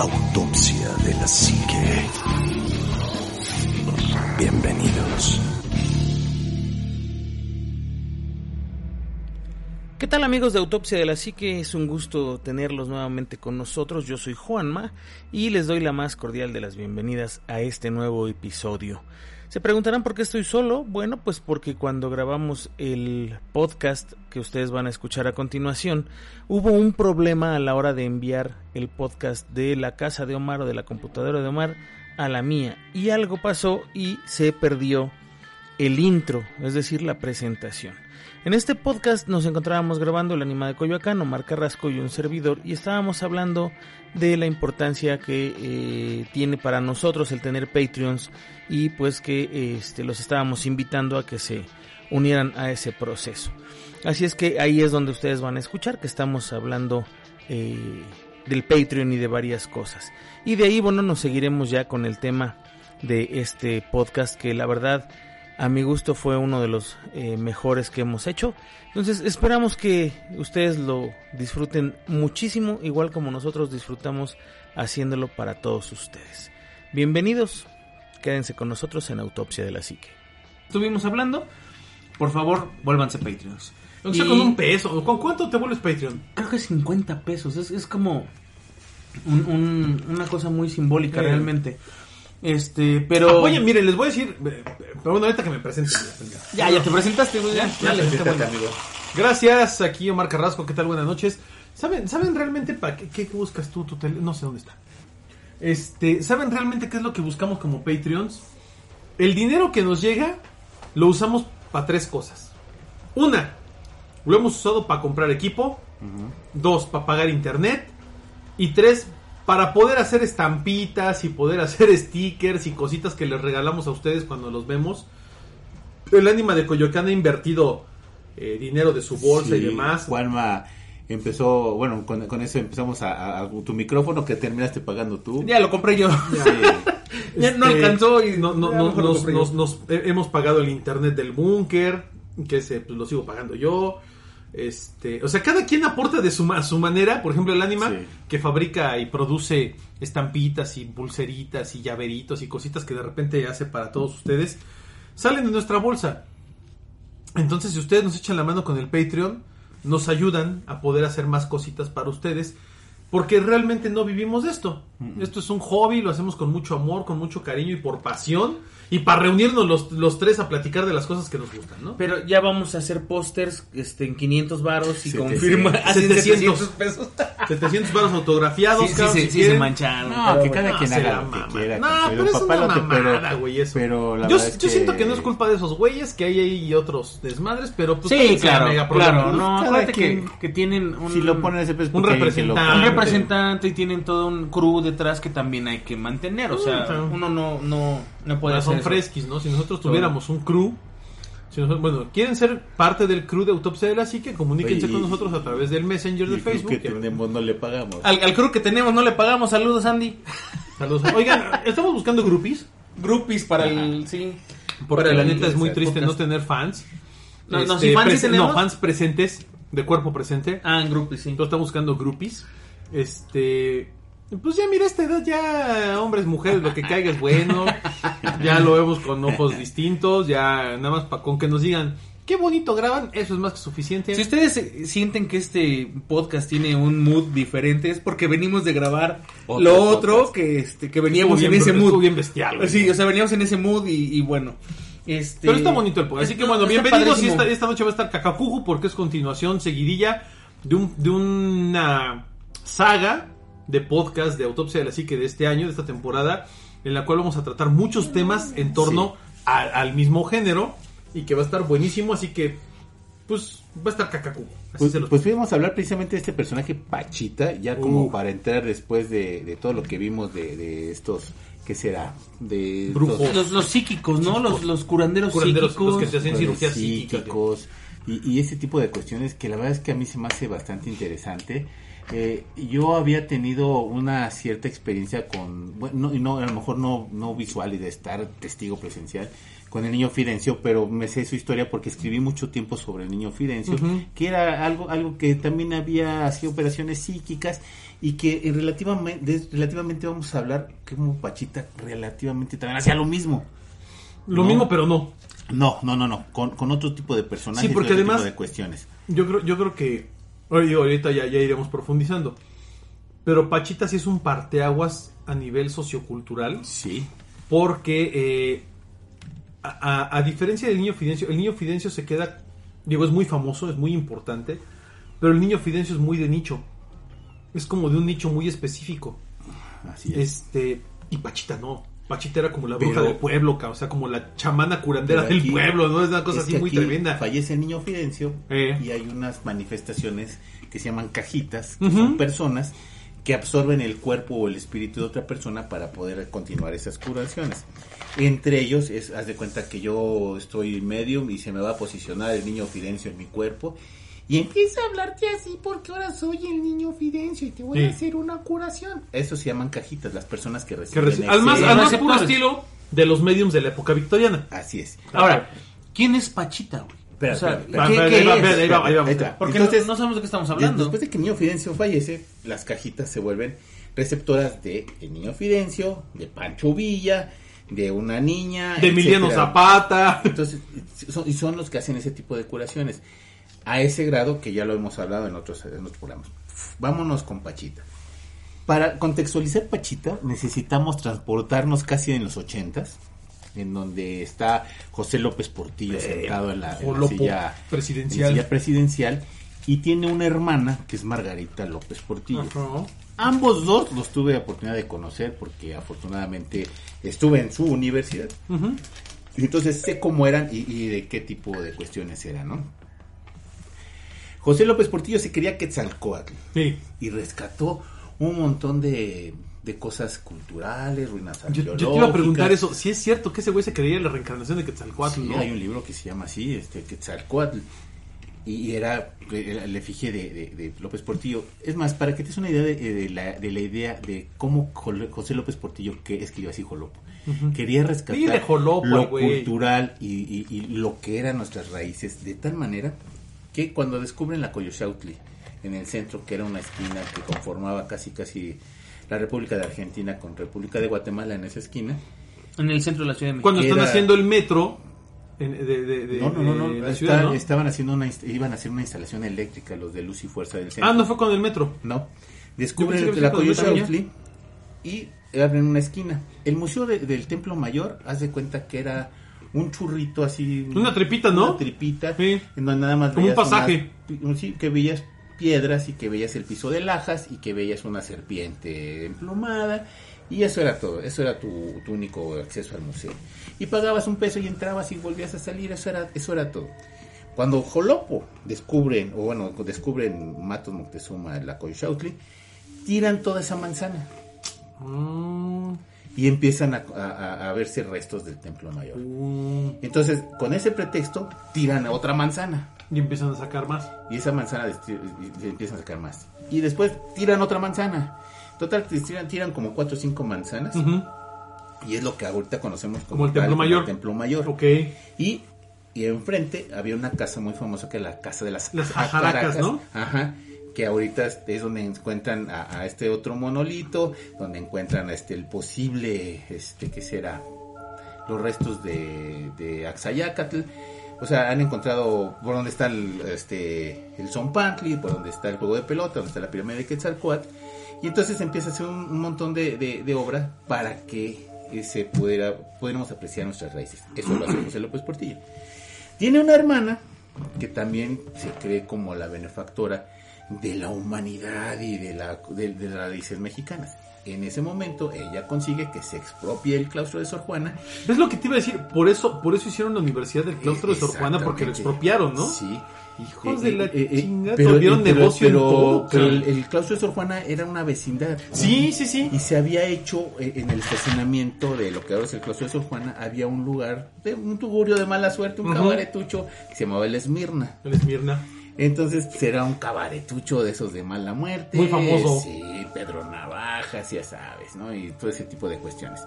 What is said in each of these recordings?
Autopsia de la Psique. Bienvenidos. ¿Qué tal amigos de Autopsia de la Psique? Es un gusto tenerlos nuevamente con nosotros. Yo soy Juanma y les doy la más cordial de las bienvenidas a este nuevo episodio. Se preguntarán por qué estoy solo. Bueno, pues porque cuando grabamos el podcast que ustedes van a escuchar a continuación, hubo un problema a la hora de enviar el podcast de la casa de Omar o de la computadora de Omar a la mía. Y algo pasó y se perdió el intro, es decir, la presentación. En este podcast nos encontrábamos grabando el anima de Coyoacán, Omar Carrasco y un servidor, y estábamos hablando de la importancia que eh, tiene para nosotros el tener Patreons y pues que este, los estábamos invitando a que se unieran a ese proceso. Así es que ahí es donde ustedes van a escuchar que estamos hablando eh, del Patreon y de varias cosas. Y de ahí, bueno, nos seguiremos ya con el tema de este podcast que la verdad a mi gusto fue uno de los eh, mejores que hemos hecho. Entonces esperamos que ustedes lo disfruten muchísimo, igual como nosotros disfrutamos haciéndolo para todos ustedes. Bienvenidos, quédense con nosotros en Autopsia de la Psique. Estuvimos hablando, por favor, vuélvanse Patreons. O sea, Y- con un peso. ¿Con cuánto te vuelves Patreon? Creo que 50 pesos, es, es como un- un- una cosa muy simbólica Eh. realmente. Este, pero... Oye, miren, les voy a decir. eh, Pero bueno, ahorita que me presenten. ya, ya te presentaste, güey, ya, Ya, está bueno. amigo. Gracias, aquí Omar Carrasco. ¿Qué tal? Buenas noches. ¿Saben, ¿saben realmente para qué, qué buscas tú tu? No sé dónde está. Este, ¿saben realmente qué es lo que buscamos como Patreons? El dinero que nos llega lo usamos para tres cosas. Una, lo hemos usado para comprar equipo. Dos, para pagar internet. Y tres, para poder hacer estampitas y poder hacer stickers y cositas que les regalamos a ustedes cuando los vemos. El ánima de Coyoacán ha invertido eh, dinero de su bolsa y demás. Juanma empezó, bueno, con, con eso empezamos a, a- a tu micrófono que terminaste pagando tú. Ya lo compré yo. Sí. Ya no Este, alcanzó y no, no, no- nos, nos- nos- eh, hemos pagado el internet del búnker, que ese pues, lo sigo pagando yo. Este, o sea, cada quien aporta de su, ma- su manera. Por ejemplo, el Anima, Sí. que fabrica y produce estampitas y pulseritas y llaveritos y cositas que de repente hace para todos ustedes, salen de nuestra bolsa. Entonces, si ustedes nos echan la mano con el Patreon, nos ayudan a poder hacer más cositas para ustedes. Porque realmente no vivimos de esto. Esto es un hobby, lo hacemos con mucho amor, con mucho cariño y por pasión. Y para reunirnos los, los tres a platicar de las cosas que nos gustan, ¿no? Pero ya vamos a hacer pósters este, en 500 varos y 700. con firma. así en 700 pesos. 700 baros autografiados, Sí, sí, si sí, quieren. se mancharon. No, pero que bueno. cada quien se haga la lo que quiera. No, pero es una mamada, güey, eso. Pero la yo, yo siento que no es culpa de esos güeyes, que hay ahí otros desmadres, pero pues Sí, claro, mega claro. ¿no? Cada acuérdate que, que tienen un, Si lo ponen ese peso un representante. un representante y tienen todo un crew detrás que también hay que mantener. O sea, uno no, no, no puede hacer son eso. fresquis, ¿no? Si nosotros tuviéramos un crew, si nosotros, bueno, quieren ser parte del crew de Autopsia de la Psique, comuníquense Oye, con nosotros a través del Messenger Y de el Facebook. que tenemos no le pagamos. Al, al crew que tenemos no le pagamos. Saludos, Andy. Saludos. Oigan, estamos buscando groupies, Groupies para el. Sí. porque Para la el- neta es muy triste no tener fans. No, no, si fans sí presen- tenemos. no, fans presentes, de cuerpo presente. Ah, en groupies, sí. Entonces estamos buscando groupies. Este. Pues ya mira, esta edad ya hombres, mujeres, lo que caiga es bueno. ya lo vemos con ojos distintos. Ya nada más pa- con que nos digan qué bonito graban, eso es más que suficiente. Si ustedes eh, sienten que este podcast tiene un mood diferente es porque venimos de grabar Otro lo otro podcast. que este que veníamos en ese mood. bien bestial, güey. Sí, o sea, veníamos en ese mood y, y bueno. Este Pero está bonito el podcast. Así que bueno, está bienvenidos. Y esta, esta noche va a estar Cacacuju porque es continuación seguidilla de, un, de una saga de podcast de Autopsia de la Psique de este año, de esta temporada, en la cual vamos a tratar muchos temas en torno a- al mismo género y que va a estar buenísimo. Así que, pues, va a estar Cacacuju. Así Pues, se pues íbamos a hablar precisamente de este personaje Pachita, ya como para entrar después de, de todo lo que vimos de, de estos, ¿qué será? De Brujos. los, los psíquicos, ¿no? Los, los curanderos, Curanderos, psíquicos. los que te hacen los cirugía psíquica. psíquicos y, y ese tipo de cuestiones que la verdad es que a mí se me hace bastante interesante. Eh, yo había tenido una cierta experiencia con, bueno, no, no, a lo mejor no, no visual y de estar testigo presencial con el niño Fidencio, pero me sé su historia porque escribí mucho tiempo sobre el niño Fidencio, que era algo, algo que también había sido operaciones psíquicas y que eh, relativamente, relativamente vamos a hablar que como Pachita relativamente también hacía lo mismo. Lo No. mismo, pero no. No, no, no, no, con, con otro tipo de personajes Sí, porque y otro además- tipo de cuestiones. Yo creo, yo creo que ahorita ya, ya iremos profundizando. Pero Pachita sí es un parteaguas a nivel sociocultural. Sí. Porque eh, a, a- a diferencia del niño Fidencio, el niño Fidencio se queda, digo, es muy famoso, es muy importante, pero el niño Fidencio es muy de nicho. Es como de un nicho muy específico. Así es. Este, y Pachita no. Pachita era como la bruja Pero- del pueblo, o sea, como la chamana curandera del aquí- pueblo, ¿no? Es una cosa Es así muy tremenda. Fallece el niño Fidencio Eh. y hay unas manifestaciones que se llaman cajitas, que son personas que absorben el cuerpo o el espíritu de otra persona para poder continuar esas curaciones. Entre ellos, es, haz de cuenta que yo estoy medium y se me va a posicionar el niño Fidencio en mi cuerpo y empieza a hablarte así porque ahora soy el niño Fidencio y te voy Sí. a hacer una curación. Eso se llaman cajitas, las personas que Que reciben. reci- al más, al más puro estilo de los mediums de la época victoriana. Así es. Ahora, ¿quién es Pachita, güey? Espera, O sea, espera, ¿qué- qué ahí va, es? ahí va, ahí va. Ahí está. Porque Entonces, no, no sabemos de qué estamos hablando. Después de que el niño Fidencio fallece, las cajitas se vuelven receptoras de el niño Fidencio, de Pancho Villa, de una niña, De Emiliano. Zapata. Entonces, son, y son los que hacen ese tipo de curaciones. A ese grado que ya lo hemos hablado en otros, en otros programas. Vámonos con Pachita. Para contextualizar Pachita, necesitamos transportarnos casi en los ochentas, en donde está José López Portillo sentado en la, en la Jolopo silla presidencial. en silla presidencial y tiene una hermana que es Margarita López Portillo. Ajá. Ambos dos los tuve la oportunidad de conocer porque afortunadamente estuve en su universidad. Ujú. Y entonces sé cómo eran y, y de qué tipo de cuestiones eran, ¿no? José López Portillo se quería Quetzalcóatl Sí. y rescató un montón de, de cosas culturales, ruinas Yo, te iba a preguntar eso, si es cierto que ese güey se creía en la reencarnación de Quetzalcóatl, Sí, ¿no? hay un libro que se llama así, este, Quetzalcóatl. Y era eh, el efigie de, de- de López Portillo. Es más, para que te des una idea de, de la, de la idea de cómo José López Portillo, que escribió así Jolopo, quería rescatar Dile Jolopo al lo cultural y, y- y lo que eran nuestras raíces, de tal manera que cuando descubren la Coyoxautli en el centro, que era una esquina que conformaba casi casi la República de Argentina con República de Guatemala en esa esquina, En el centro de la Ciudad de México. Cuando están Era- haciendo el metro en- de, de- de- No, no, no, no. de la está- ciudad, ¿no? Estaban haciendo una, iban a hacer una instalación eléctrica los de Luz y Fuerza del Centro. Ah, no fue con el metro. No. Descubren que la el Coyoxautli y abren una esquina. El museo de- del Templo Mayor, haz de cuenta que era un churrito así. Una tripita, ¿no? Una tripita. Sí. En donde nada más Como un pasaje. unas- sí, que veías piedras y que veías el piso de lajas y que veías una serpiente emplumada. Y eso era todo, eso era tu, tu único acceso al museo. Y pagabas un peso y entrabas y volvías a salir, eso era, eso era todo. Cuando Jolopo descubren, o bueno, descubren Matos Moctezuma, la Coyoxautli, tiran toda esa manzana Mm, y empiezan a, a- a verse restos del Templo Mayor. mm, Entonces, con ese pretexto, tiran a otra manzana. y empiezan a sacar más. Y esa manzana empiezan a sacar más. Y después tiran otra manzana. Total, tiran, tiran como cuatro o cinco manzanas. Y es lo que ahorita conocemos como, Como el tal, Templo Mayor. el Templo Mayor. Ok. Y, y enfrente había una casa muy famosa que es la casa de las, Las ajaracas, ¿no? Ajá. Que ahorita es donde encuentran a, este otro monolito, donde encuentran este el posible, este, ¿qué será? Los restos de, de Axayacatl. O sea, han encontrado por donde está el, este, el Zompantli, por donde está el juego de pelota, donde está la pirámide de Quetzalcoatl. Y entonces empieza a hacer un, montón de, de, de obra para que eh, se pudiera, pudiéramos apreciar nuestras raíces. Eso lo hace José López Portillo. Tiene una hermana que también se cree como la benefactora de la humanidad y de, la, de, de las raíces mexicanas. En ese momento ella consigue que se expropie el claustro de Sor Juana. Es lo que te iba a decir, por eso, por eso hicieron la Universidad del Claustro de Sor Juana, porque lo expropiaron, ¿no? Sí. Hijos Eh, de la eh, eh, chingada, pero- tuvieron pero- negocio pero- en todo. pero el, claustro de Sor Juana era una vecindad. Sí, sí, sí. Y se había hecho en el estacionamiento de lo que ahora es el claustro de Sor Juana, había un lugar, de un tugurio de mala suerte, un cabaretucho que se llamaba el Esmirna. El Esmirna. Entonces pues, era un cabaretucho de esos de mala muerte. Muy famoso. Sí, Pedro Navajas, ya sabes, ¿no? Y todo ese tipo de cuestiones.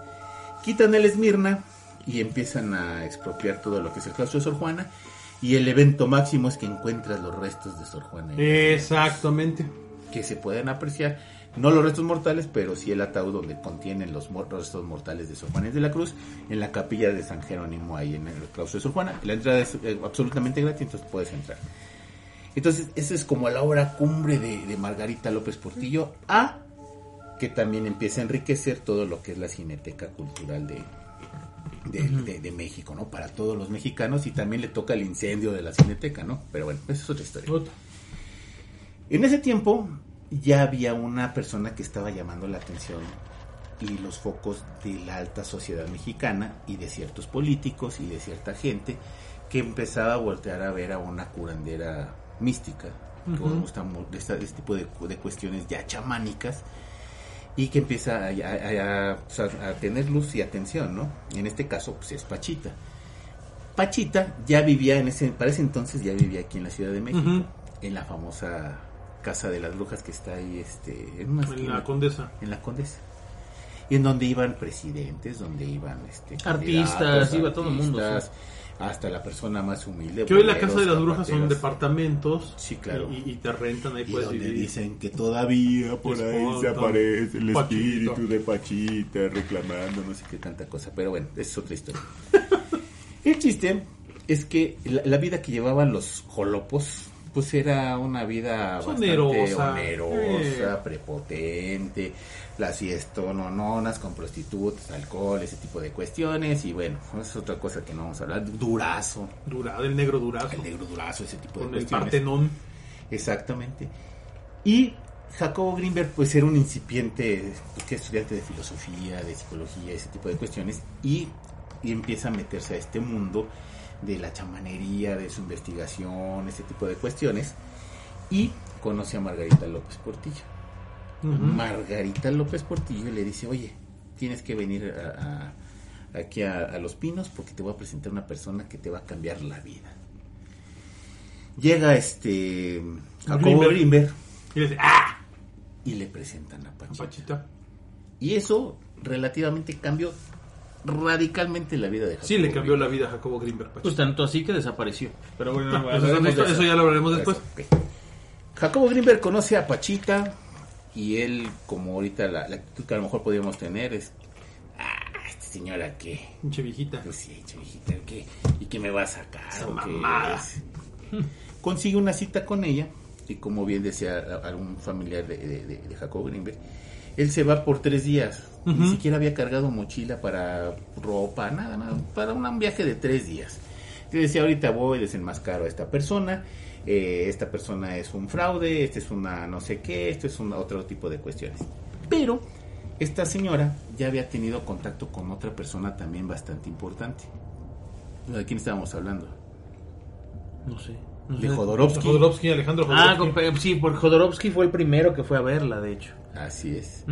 Quitan el Esmirna y empiezan a expropiar todo lo que es el claustro de Sor Juana. Y el evento máximo es que encuentras los restos de Sor Juana. Exactamente. Que se pueden apreciar. No los restos mortales, pero sí el ataúd donde contienen los restos mortales de Sor Juana de la Cruz en la capilla de San Jerónimo, ahí en el claustro de Sor Juana. La entrada es eh, absolutamente gratis, entonces puedes entrar. Entonces, esa es como la obra cumbre de, de Margarita López Portillo, a que también empieza a enriquecer todo lo que es la cineteca cultural de, de, de- de México, ¿no? Para todos los mexicanos y también le toca el incendio de la cineteca, ¿no? Pero bueno, esa es otra historia. En ese tiempo ya había una persona que estaba llamando la atención y los focos de la alta sociedad mexicana y de ciertos políticos y de cierta gente que empezaba a voltear a ver a una curandera mística, que Ujú. gusta de este tipo de, de cuestiones ya chamánicas y que empieza a, a- a- tener luz y atención, ¿no? En este caso, pues es Pachita. Pachita ya vivía en ese, para ese entonces ya vivía aquí en la Ciudad de México, en la famosa casa de las brujas que está ahí, este, en una En esquina, la condesa. en la Condesa. Y en donde iban presidentes, donde iban este, Artistas, iba todo el mundo, Hasta la persona más humilde. Que hoy la casa de las brujas son departamentos. Sí, claro. Y, y te rentan, ahí Y puedes donde vivir. dicen que todavía por ahí se aparece el Pachito. espíritu de Pachita reclamando no sé qué tanta cosa. Pero bueno, es otra historia. el chiste es que la, la vida que llevaban los jolopos, pues era una vida bastante Onerosa. onerosa, Eh. prepotente, las fiestonononas con prostitutas, alcohol, ese tipo de cuestiones. Y bueno, es otra cosa que no vamos a hablar. Durazo, Durado, el negro durazo. el negro durazo, ese tipo de Con el cuestiones. Partenón. Exactamente. Y Jacobo Greenberg, pues era un incipiente pues, que estudiante de filosofía, de psicología, ese tipo de cuestiones, y, y empieza a meterse a este mundo de la chamanería, de su investigación, ese tipo de cuestiones, y conoce a Margarita López Portillo. Margarita López Portillo le dice, oye, tienes que venir a- a- aquí a, a Los Pinos porque te voy a presentar una persona que te va a cambiar la vida. Llega este Jacobo. Greenberg Y le dice, ¡ah! y le presentan a Pachita. Pachita. Y eso relativamente cambió radicalmente la vida de Jacobo. Sí, le cambió Greenberg. la vida a Jacobo Greenberg. Pachita. Pues tanto así que desapareció. Pero bueno, hablaremos eso, de eso eso. ya lo hablaremos después. Jacobo Greenberg conoce a Pachita y él, como ahorita la, la actitud que a lo mejor podríamos tener es, ah, esta señora que, Pinche viejita. pues sí, chavijita, ¿qué? ¿y qué me va a sacar? Esa o qué? Consigue una cita con ella y como bien decía algún familiar de, de, de- de Jacobo Greenberg, él se va por tres días. Ni siquiera había cargado mochila para ropa, nada, nada, para un viaje de tres días. Te decía, ahorita voy, desenmascaro a esta persona, eh, esta persona es un fraude, este es una no sé qué, esto es un otro tipo de cuestiones. Pero esta señora ya había tenido contacto con otra persona también bastante importante. ¿De quién estábamos hablando? No sé. no De sé. Jodorowsky. Jodorowsky, Alejandro Ah, Jodorowsky. con- sí, por Jodorowsky fue el primero que fue a verla, de hecho. Así es.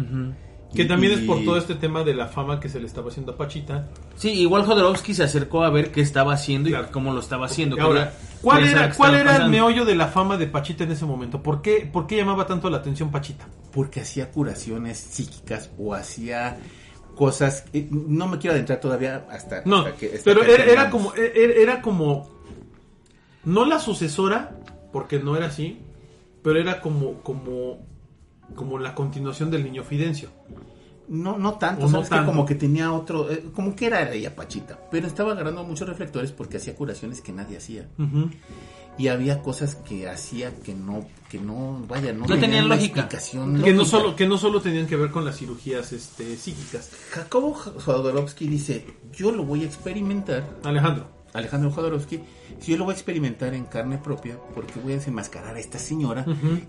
Que también es por todo este tema de la fama que se le estaba haciendo a Pachita. Sí, igual Jodorowsky se acercó a ver qué estaba haciendo y cómo lo estaba haciendo. Ahora, ¿cuál era, cuál era el meollo de la fama de Pachita en ese momento? ¿Por qué, por qué llamaba tanto la atención Pachita? porque hacía curaciones psíquicas o hacía cosas eh, no me quiero adentrar todavía hasta, No, hasta que hasta pero que era, era como, era, era como, no la sucesora, porque no era así, pero era como, como, como la continuación del niño Fidencio. no no tanto o no sabes que tanto. como que tenía otro eh, como que era ella Pachita pero estaba agarrando muchos reflectores porque hacía curaciones que nadie hacía y había cosas que hacía que no que no vaya no, No tenían lógica. explicación Que no, solo, que no solo tenían que ver con las cirugías este, psíquicas. Jacobo Jodorowsky dice yo lo voy a experimentar Alejandro, Alejandro Jodorowsky, si yo lo voy a experimentar en carne propia, porque voy a desenmascarar a esta señora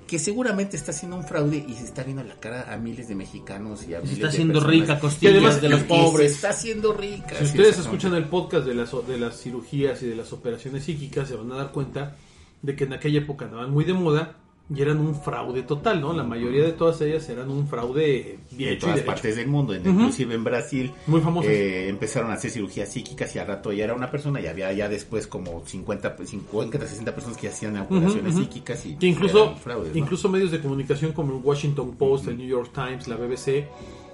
que seguramente está haciendo un fraude y se está viendo la cara a miles de mexicanos y a Se miles está de haciendo rica, Y costillas además, de los pobres. Se está haciendo rica. si ustedes escuchan el podcast de las, de las cirugías y de las operaciones psíquicas, se van a dar cuenta de que en aquella época andaban muy de moda y eran un fraude total, ¿no? La mayoría de todas ellas eran un fraude bien en todas derecho. partes del mundo, inclusive en Brasil. Muy famosas. eh, empezaron a hacer cirugías psíquicas y al rato ya era una persona y había ya después como 50, 50 60 personas que hacían operaciones psíquicas y Que incluso, eran fraudes, ¿no? incluso medios de comunicación como el Washington Post, el New York Times, la BBC,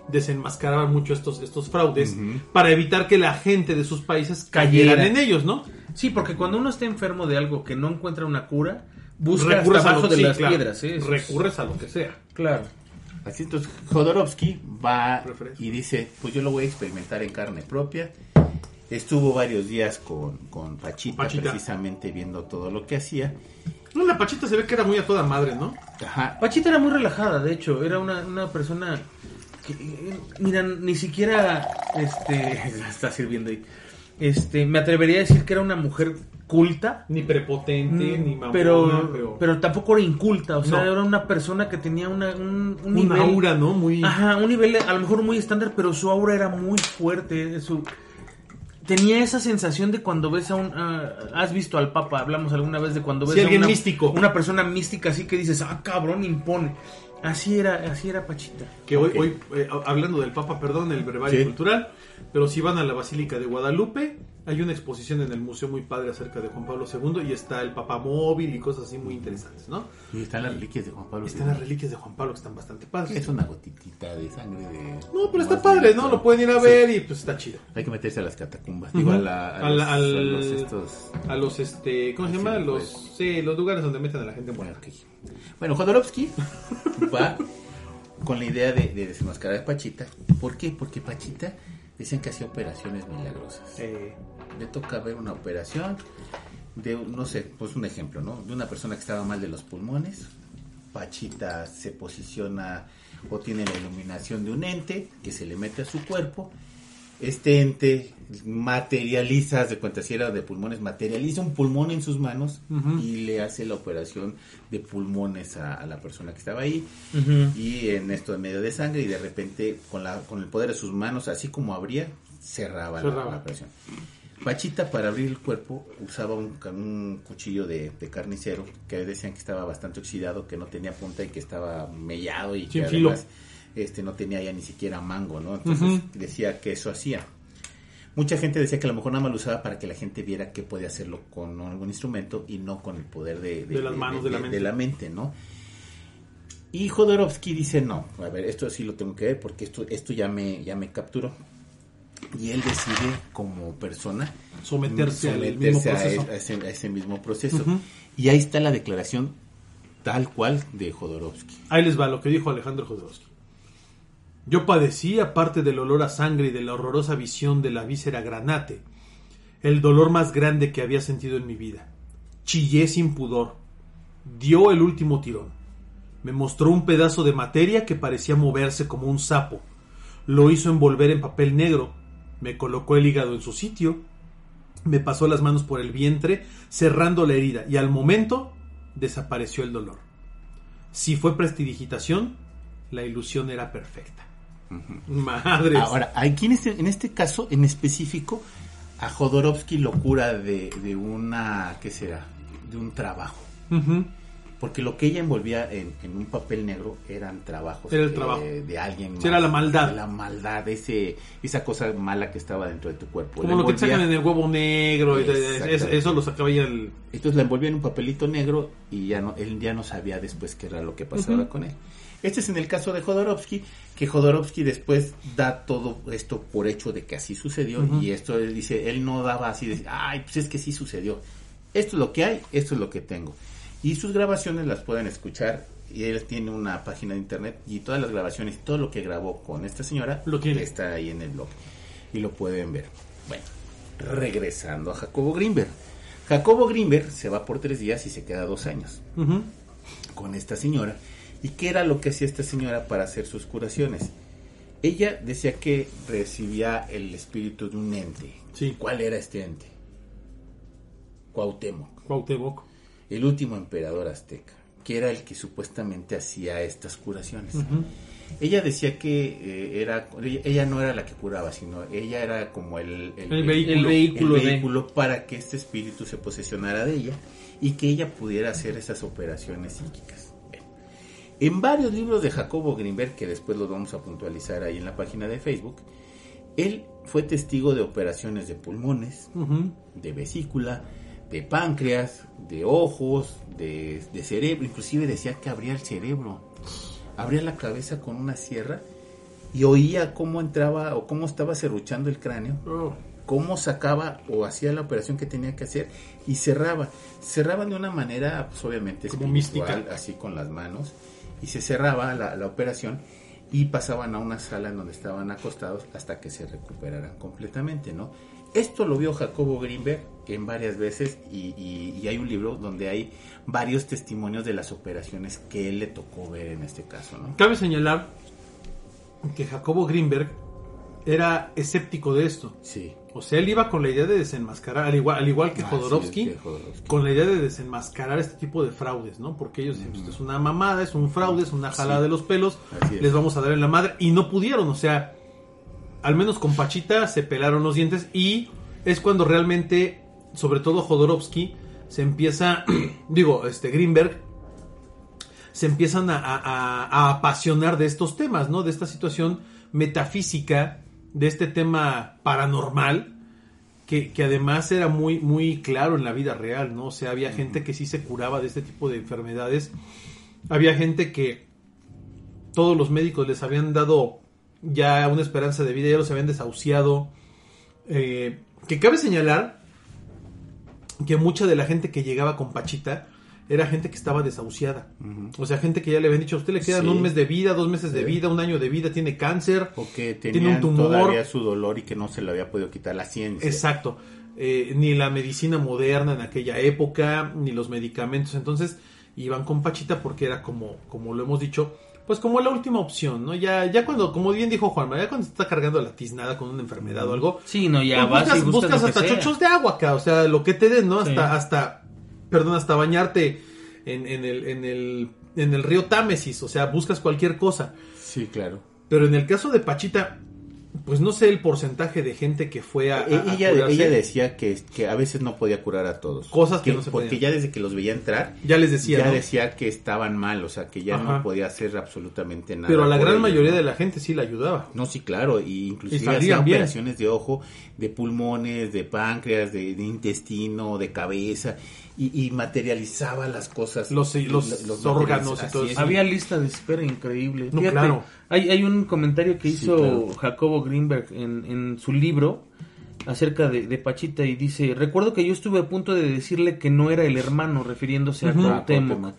desenmascaraban mucho estos, estos fraudes para evitar que la gente de sus países cayeran Cayera. en ellos, ¿no? Sí, porque cuando uno está enfermo de algo que no encuentra una cura, busca Recurres hasta a lo- abajo de sí, las claro. piedras. ¿eh? Recurres a lo que sea. Claro. Así entonces Jodorowsky va Refresco. y dice, pues yo lo voy a experimentar en carne propia. Estuvo varios días con, con Pachita, Pachita. precisamente viendo todo lo que hacía. No, la Pachita se ve que era muy a toda madre, ¿no? Ajá. Pachita era muy relajada, de hecho, era una, una persona que, mira, ni siquiera, este, está sirviendo ahí, este, me atrevería a decir que era una mujer culta, Ni prepotente, ni mamona, Mm, pero, pero, pero tampoco era inculta, o sea, No. era una persona que tenía una, un, nivel, aura, ¿no? Muy... ajá, un nivel a lo mejor muy estándar, pero su aura era muy fuerte, su tenía esa sensación de cuando ves a un ah, has visto al Papa, hablamos alguna vez de cuando ves Sí, a alguien una, místico. una persona mística así que dices, "Ah, cabrón, impone." Así era, así era Pachita. Que hoy, hoy eh, hablando del Papa, perdón, el brevario Sí. cultural, pero si van a la Basílica de Guadalupe, hay una exposición en el museo muy padre acerca de Juan Pablo II y está el Papa móvil y cosas así muy interesantes, ¿no? Y están las reliquias de Juan Pablo. Están las reliquias de Juan Pablo que están bastante padres. Es una gotitita de sangre de... No, pero está padre, ¿no? Lo pueden ir a Sí. ver y pues está chido. Hay que meterse a las catacumbas. Digo, a, la, a los, al- a los estos... A los, este, ¿cómo se llama? pues. Los, sí, los lugares donde meten a la gente muerta. ok. Bueno, Jodorowsky va con la idea de, de desenmascarar a Pachita. ¿Por qué? Porque Pachita decían que hacía operaciones milagrosas. Eh, Le toca ver una operación de, no sé, pues un ejemplo, ¿no? De una persona que estaba mal de los pulmones. Pachita se posiciona o tiene la iluminación de un ente que se le mete a su cuerpo. Este ente materializa, de cuenta si era de pulmones, materializa un pulmón en sus manos y le hace la operación de pulmones a, a la persona que estaba ahí y en esto en medio de sangre y de repente con la con el poder de sus manos así como abría cerraba, la- Cerraba. La, operación Pachita para abrir el cuerpo usaba un, cuchillo de, de carnicero que decían que estaba bastante oxidado que no tenía punta y que estaba mellado y que Sin filo. Este no tenía ya ni siquiera mango no entonces decía que eso hacía Mucha gente decía que a lo mejor nada más lo usaba para que la gente viera que puede hacerlo con algún instrumento y no con el poder de, De las manos, de la mente. de la mente, ¿no? Y Jodorowsky dice, no, a ver, esto sí lo tengo que ver porque esto, esto ya, me, ya me capturó. Y él decide como persona someterse, a, e- a ese, a ese mismo proceso. Y ahí está la declaración tal cual de Jodorowsky. Ahí les va lo que dijo Alejandro Jodorowsky. Yo padecí, aparte del olor a sangre y de la horrorosa visión de la víscera granate, el dolor más grande que había sentido en mi vida. Chillé sin pudor. Dio el último tirón. Me mostró un pedazo de materia que parecía moverse como un sapo. Lo hizo envolver en papel negro. Me colocó el hígado en su sitio. Me pasó las manos por el vientre, cerrando la herida, y al momento desapareció el dolor. Si fue prestidigitación, la ilusión era perfecta. Madre. Ahora, aquí en este, en este caso, en específico, a Jodorowsky lo cura de, de una, ¿qué será? De un trabajo. Porque lo que ella envolvía en, en un papel negro eran trabajos Era el trabajo. de alguien. Era la maldad. La maldad, ese, esa cosa mala que estaba dentro de tu cuerpo. Como La lo que envolvía- sacan en el huevo negro. y eso lo sacaba ya el. Entonces la envolvía en un papelito negro y ya no, él ya no sabía después qué era lo que pasaba con él. Este es en el caso de Jodorowsky, que Jodorowsky después da todo esto por hecho de que así sucedió y esto él dice, él no daba así de, ay, pues es que sí sucedió. Esto es lo que hay, esto es lo que tengo. Y sus grabaciones las pueden escuchar y él tiene una página de internet y todas las grabaciones, todo lo que grabó con esta señora Lo tiene. está ahí en el blog y lo pueden ver. Bueno, regresando a Jacobo Greenberg. Jacobo Greenberg se va por tres días y se queda dos años con esta señora. ¿Y qué era lo que hacía esta señora para hacer sus curaciones? Ella decía que recibía el espíritu de un ente. Sí. ¿Cuál era este ente? Cuauhtémoc, Cuauhtémoc. el último emperador azteca, que era el que supuestamente hacía estas curaciones. Ella decía que eh, era ella, no era la que curaba, sino ella era como el, El vehículo. El vehículo el de- vehículo para que este espíritu se posesionara de ella y que ella pudiera hacer esas operaciones psíquicas. En varios libros de Jacobo Greenberg, que después los vamos a puntualizar ahí en la página de Facebook, él fue testigo de operaciones de pulmones, de vesícula, de páncreas, de ojos, de, de cerebro, inclusive decía que abría el cerebro, abría la cabeza con una sierra y oía cómo entraba o cómo estaba serruchando el cráneo, Oh. cómo sacaba o hacía la operación que tenía que hacer y cerraba. Cerraba de una manera, pues obviamente, Como espiritual, mística. así con las manos, y se cerraba la, la operación y pasaban a una sala en donde estaban acostados hasta que se recuperaran completamente, ¿no? Esto lo vio Jacobo Greenberg en varias veces y, y- y hay un libro donde hay varios testimonios de las operaciones que él le tocó ver en este caso, ¿no? Cabe señalar que Jacobo Greenberg era escéptico de esto. Sí. O sea, él iba con la idea de desenmascarar, al igual, al igual que Ah, Jodorowsky, sí, que Jodorowsky. con la idea de desenmascarar este tipo de fraudes, ¿no? Porque ellos dicen, "Esto es una mamada, es un fraude, es una jalada Sí. de los pelos, les vamos a dar en la madre. Y no pudieron, o sea, al menos con Pachita se pelaron los dientes y es cuando realmente, sobre todo Jodorowsky, se empieza, digo, este Greenberg, se empiezan a, a- a- a apasionar de estos temas, ¿no? De esta situación metafísica, de este tema paranormal, que, que además era muy, muy claro en la vida real, ¿no? O sea, había gente que sí se curaba de este tipo de enfermedades. Había gente que todos los médicos les habían dado ya una esperanza de vida, ya los habían desahuciado. Eh, que cabe señalar que mucha de la gente que llegaba con Pachita era gente que estaba desahuciada. O sea, gente que ya le habían dicho, a usted le quedan Sí. un mes de vida, dos meses de Sí. vida, un año de vida, tiene cáncer. O que Tiene un tumor. todavía su dolor y que no se lo había podido quitar la ciencia. Exacto. Eh, ni la medicina moderna en aquella época, ni los medicamentos. Entonces, iban con Pachita porque era como, como lo hemos dicho, pues como la última opción, ¿no? Ya, ya cuando, como bien dijo Juanma, ya cuando se está cargando la tiznada con una enfermedad o algo, Sí, no, ya pues vas y buscas, buscas, hasta sea. chochos de agua acá, o sea, lo que te den, ¿no? Sí. Hasta, hasta, perdón, hasta bañarte en, en el, en el, en el río Támesis, o sea, buscas cualquier cosa. Sí, claro. Pero en el caso de Pachita, pues no sé el porcentaje de gente que fue a, a- E- a ella, ella decía que, que a veces no podía curar a todos. Cosas que no se Porque podían. ya desde que los veía entrar, Ya les decía, ya ¿no? decía que estaban mal, o sea, que ya Ajá. no podía hacer absolutamente nada. Pero a la gran ellos, mayoría ¿no? de la gente sí la ayudaba. No, sí, claro, y inclusive Y bien. operaciones de ojo, de pulmones, de páncreas, de, de intestino, de cabeza, y, y materializaba las cosas. Los- los órganos y todo es. eso. Había lista de espera increíble. No, Fíjate, claro. hay, hay un comentario que Sí, hizo claro. Jacobo Greenberg en, en su libro acerca de, de Pachita y dice, recuerdo que yo estuve a punto de decirle que no era el hermano, refiriéndose a Cuauhtémoc, Cuauhtémoc.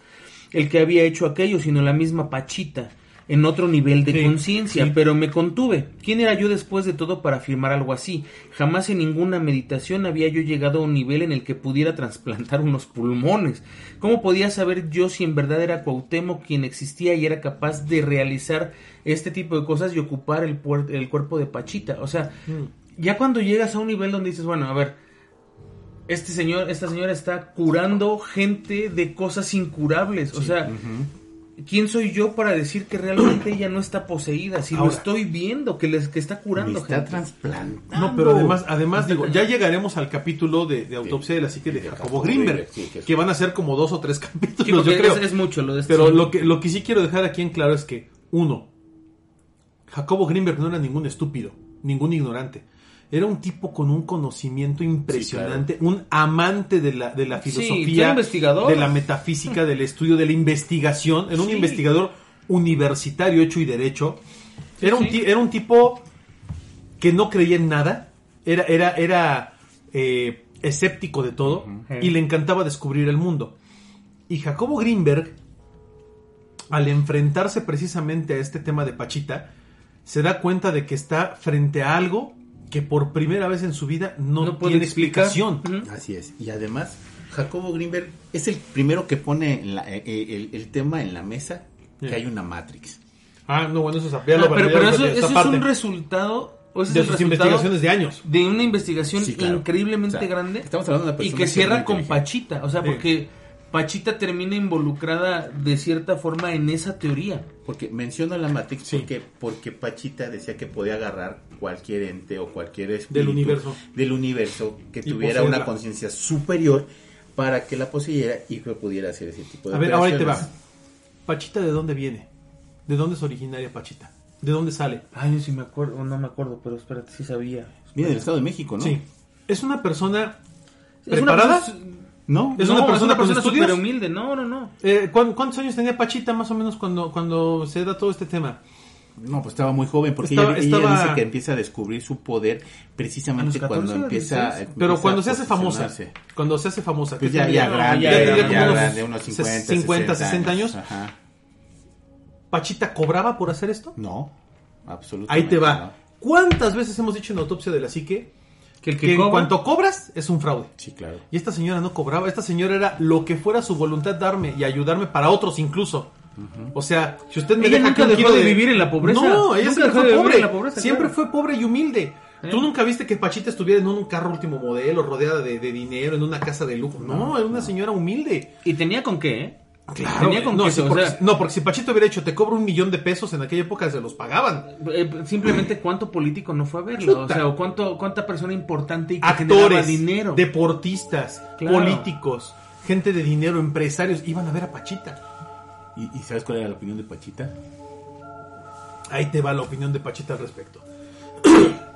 el que había hecho aquello, sino la misma Pachita, en otro nivel de Sí, conciencia, sí. pero me contuve. ¿Quién era yo después de todo para afirmar algo así? Jamás en ninguna meditación había yo llegado a un nivel en el que pudiera trasplantar unos pulmones. ¿Cómo podía saber yo si en verdad era Cuauhtémoc quien existía y era capaz de realizar este tipo de cosas y ocupar el, puer- el cuerpo de Pachita? O sea, ya cuando llegas a un nivel donde dices, bueno, a ver, este señor, esta señora está curando gente de cosas incurables. O sea, ¿quién soy yo para decir que realmente ella no está poseída? Si lo estoy viendo, que, les, que está Me curando está gente. trasplantando. No, pero además, además digo, ya llegaremos al capítulo de, de autopsia de la psique de de Jacobo sí, que van a ser como dos o tres capítulos, yo creo. es, es mucho lo de este Pero lo que, lo que sí quiero dejar aquí en claro es que, uno, Jacobo Greenberg no era ningún estúpido, ningún ignorante. Era un tipo con un conocimiento impresionante, un amante de la, de la filosofía, de la metafísica, del estudio, de la investigación. Era un Sí. investigador universitario hecho y derecho. Era, un, era un tipo que no creía en nada, era, era, era eh, escéptico de todo y le encantaba descubrir el mundo. Y Jacobo Greenberg, al enfrentarse precisamente a este tema de Pachita, se da cuenta de que está frente a algo que por primera vez en su vida no, No puede tiene explicar. explicación. Así es. Y además, Jacobo Greenberg es el primero que pone en la- eh, eh, el, el tema en la mesa que Sí. hay una Matrix. Ah, no, bueno, eso es, Ah, lo- pero pero eso, es un resultado. o de sus investigaciones de años. de una investigación Sí, claro. increíblemente O sea, grande estamos hablando de una y persona que que cierra con. Pachita, o sea, Sí. porque Pachita termina involucrada de cierta forma en esa teoría. Porque menciono la Matrix Sí. porque, porque Pachita decía que podía agarrar cualquier ente o cualquier espíritu Del universo. del universo que tuviera poseerla. una conciencia superior para que la poseyera y que pudiera hacer ese tipo de A ver, ahora ahí te va. ¿Pachita de dónde viene? ¿De dónde es originaria Pachita? ¿De dónde sale? Ay, yo sí me acuerdo, no me acuerdo, pero espérate, sí sabía. Viene del Estado de México, ¿no? Sí. Es una persona Es una preparada. persona- ¿No? Es no, una persona con estudios. súper humilde, no, no, no. Eh, ¿cuán- ¿Cuántos años tenía Pachita más o menos cuando, cuando se da todo este tema? No, pues estaba muy joven porque Estaba- ella, ella estaba- dice que empieza a descubrir su poder precisamente ¿A los 14 cuando empieza, 16? Pero empieza cuando a se hace famosa, cuando se hace famosa, Pues ¿qué ya, ya grande, ya unos grande, unos 50, 50, 60 años. Ajá. ¿Pachita cobraba por hacer esto? No, absolutamente. Ahí te va. no. ¿Cuántas veces hemos dicho en autopsia de la psique Que el que, que en cuanto cobras es un fraude? Sí, claro. Y esta señora no cobraba, esta señora era lo que fuera su voluntad darme y ayudarme para otros incluso. O sea, si usted me Ella deja nunca dejó kilo de vivir en la pobreza. No, ella Nunca siempre fue pobre. en la pobreza, siempre claro. fue pobre y humilde. ¿Eh? Tú nunca viste que Pachita estuviera en un carro último modelo, rodeada de, de dinero, en una casa de lujo. No, era una señora humilde. Y tenía con qué, ¿eh? Claro, tenía con no, qué, sí, o porque, sea, no, porque si Pachito hubiera hecho, te cobro un millón de pesos, en aquella época se los pagaban. eh, simplemente cuánto político no fue a verlo, Chuta. o sea, o cuánto, cuánta persona importante y que Actores, dinero. deportistas, Claro. políticos, gente de dinero, empresarios, iban a ver a Pachita. ¿Y, y sabes cuál era la opinión de Pachita? Ahí te va la opinión de Pachita al respecto.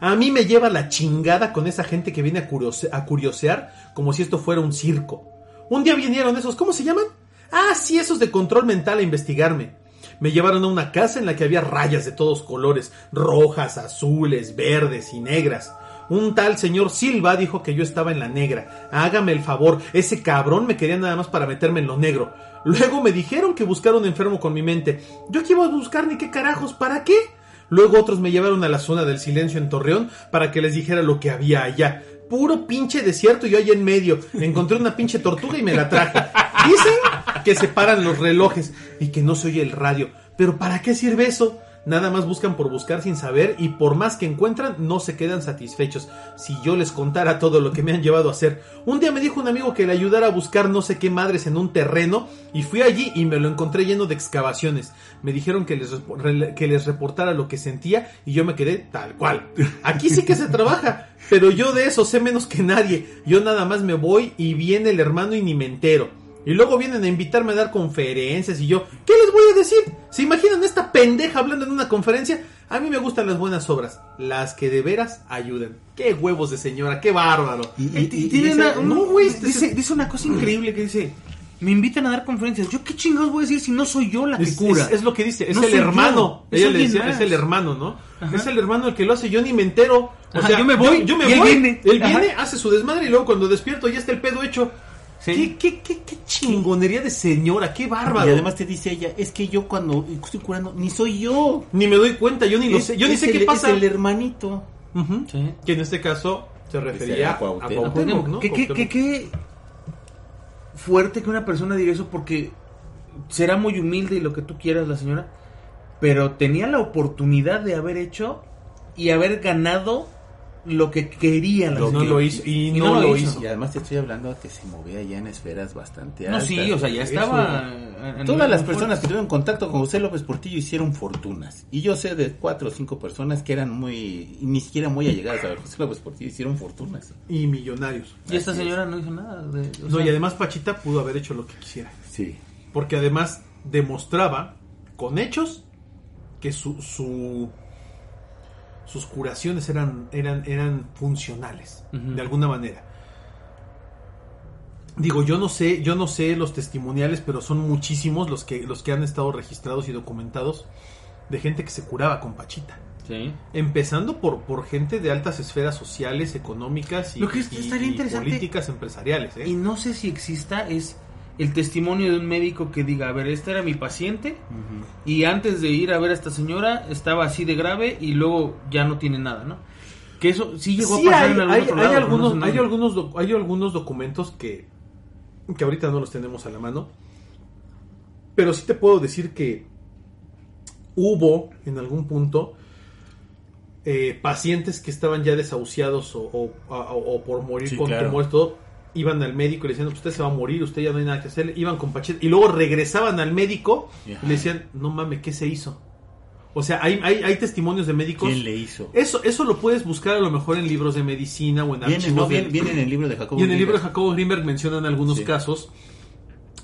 A mí me lleva la chingada con esa gente que viene a, curiose- a curiosear como si esto fuera un circo. Un día vinieron esos, ¿cómo se llaman? Ah, sí, esos de control mental a investigarme. Me llevaron a una casa en la que había rayas de todos colores, rojas, azules, verdes y negras. Un tal señor Silva dijo que yo estaba en la negra. Hágame el favor, ese cabrón me quería nada más para meterme en lo negro. Luego me dijeron que buscara un enfermo con mi mente. Yo que iba a buscar ni qué carajos, ¿para qué? Luego otros me llevaron a la zona del silencio en Torreón para que les dijera lo que había allá. Puro pinche desierto y yo allá en medio. Encontré una pinche tortuga y me la traje. Dicen que se paran los relojes y que no se oye el radio. Pero ¿para qué sirve eso? Nada más buscan por buscar sin saber y por más que encuentran no se quedan satisfechos. Si yo les contara todo lo que me han llevado a hacer. Un día me dijo un amigo que le ayudara a buscar no sé qué madres en un terreno y fui allí y me lo encontré lleno de excavaciones. Me dijeron que les, que les reportara lo que sentía y yo me quedé tal cual. Aquí sí que se trabaja, pero yo de eso sé menos que nadie. Yo nada más me voy y viene el hermano y ni me entero. Y luego vienen a invitarme a dar conferencias y yo, ¿qué les voy a decir? ¿Se imaginan esta pendeja hablando en una conferencia? A mí me gustan las buenas obras, las que de veras ayudan. ¡Qué huevos de señora! ¡Qué bárbaro! Y, Eh, y- y- tiene y una- no, güey, dice, ese- dice una cosa increíble que dice, me invitan a dar conferencias. ¿Yo qué chingados voy a decir si no soy yo la que Es, cura? es- es lo que dice, es No el hermano. Ella le decía, más. es el hermano, ¿no? Ajá. Es el hermano el que lo hace, yo ni me entero. O Ajá, sea, yo me voy, yo, me y él voy, viene. él viene, hace su desmadre y luego cuando despierto ya está el pedo hecho. Sí. ¿Qué, qué, qué, qué chingonería de señora, qué bárbaro. Y además te dice ella, es que yo cuando estoy curando, ni soy yo. Ni me doy cuenta, yo ni lo Es- sé, yo ni sé el- qué pasa. Es el hermanito. Sí. Que en este caso se refería Sería a Cuauhtémoc. Cuauhtémoc, ¿no? ¿Qué, qué- qué fuerte que una persona diga eso porque será muy humilde y lo que tú quieras la señora, pero tenía la oportunidad de haber hecho y haber ganado lo que quería la No señora. lo hizo, y no lo hizo. Y además te estoy hablando de que se movía ya en esferas bastante No, altas. sí, o sea, ya estaba... Todas las personas que tuvieron contacto con José López Portillo hicieron fortunas. Y yo sé de cuatro o cinco personas que eran muy, ni siquiera muy allegadas a José López Portillo, hicieron fortunas. Y millonarios. Y esta es. señora no hizo nada. de- o No, sea, y además Pachita pudo haber hecho lo que quisiera. Sí. Porque además demostraba con hechos que su, su- sus curaciones eran, eran, eran funcionales, de alguna manera. Digo, yo no sé, yo no sé los testimoniales, pero son muchísimos los que, los que han estado registrados y documentados de gente que se curaba con Pachita. Sí. Empezando por, por gente de altas esferas sociales, económicas y, Lo que y- estaría y interesante- políticas empresariales. ¿eh? Y no sé si exista es el testimonio de un médico que diga, a ver, este era mi paciente y antes de ir a ver a esta señora estaba así de grave y luego ya no tiene nada, ¿no? Que eso sí llegó Sí, a pasar hay, en algún hay- otro hay lado, pero no algunos, hay, algunos, doc- hay algunos documentos que, que ahorita no los tenemos a la mano. Pero sí te puedo decir que hubo en algún punto eh, pacientes que estaban ya desahuciados o, o- por morir Sí, con claro. tumores, todo. Iban al médico y le decían, usted se va a morir, usted ya no hay nada que hacer. Iban con Pachita y luego regresaban al médico y le decían, no mames, ¿qué se hizo? O sea, hay, hay, hay testimonios de médicos. ¿Quién le hizo? Eso, eso lo puedes buscar a lo mejor en libros de medicina o en Viene, archivos no, de- viene, en el libro de Jacobo. y en el libro de. Jacobo Grimberg mencionan algunos Sí. casos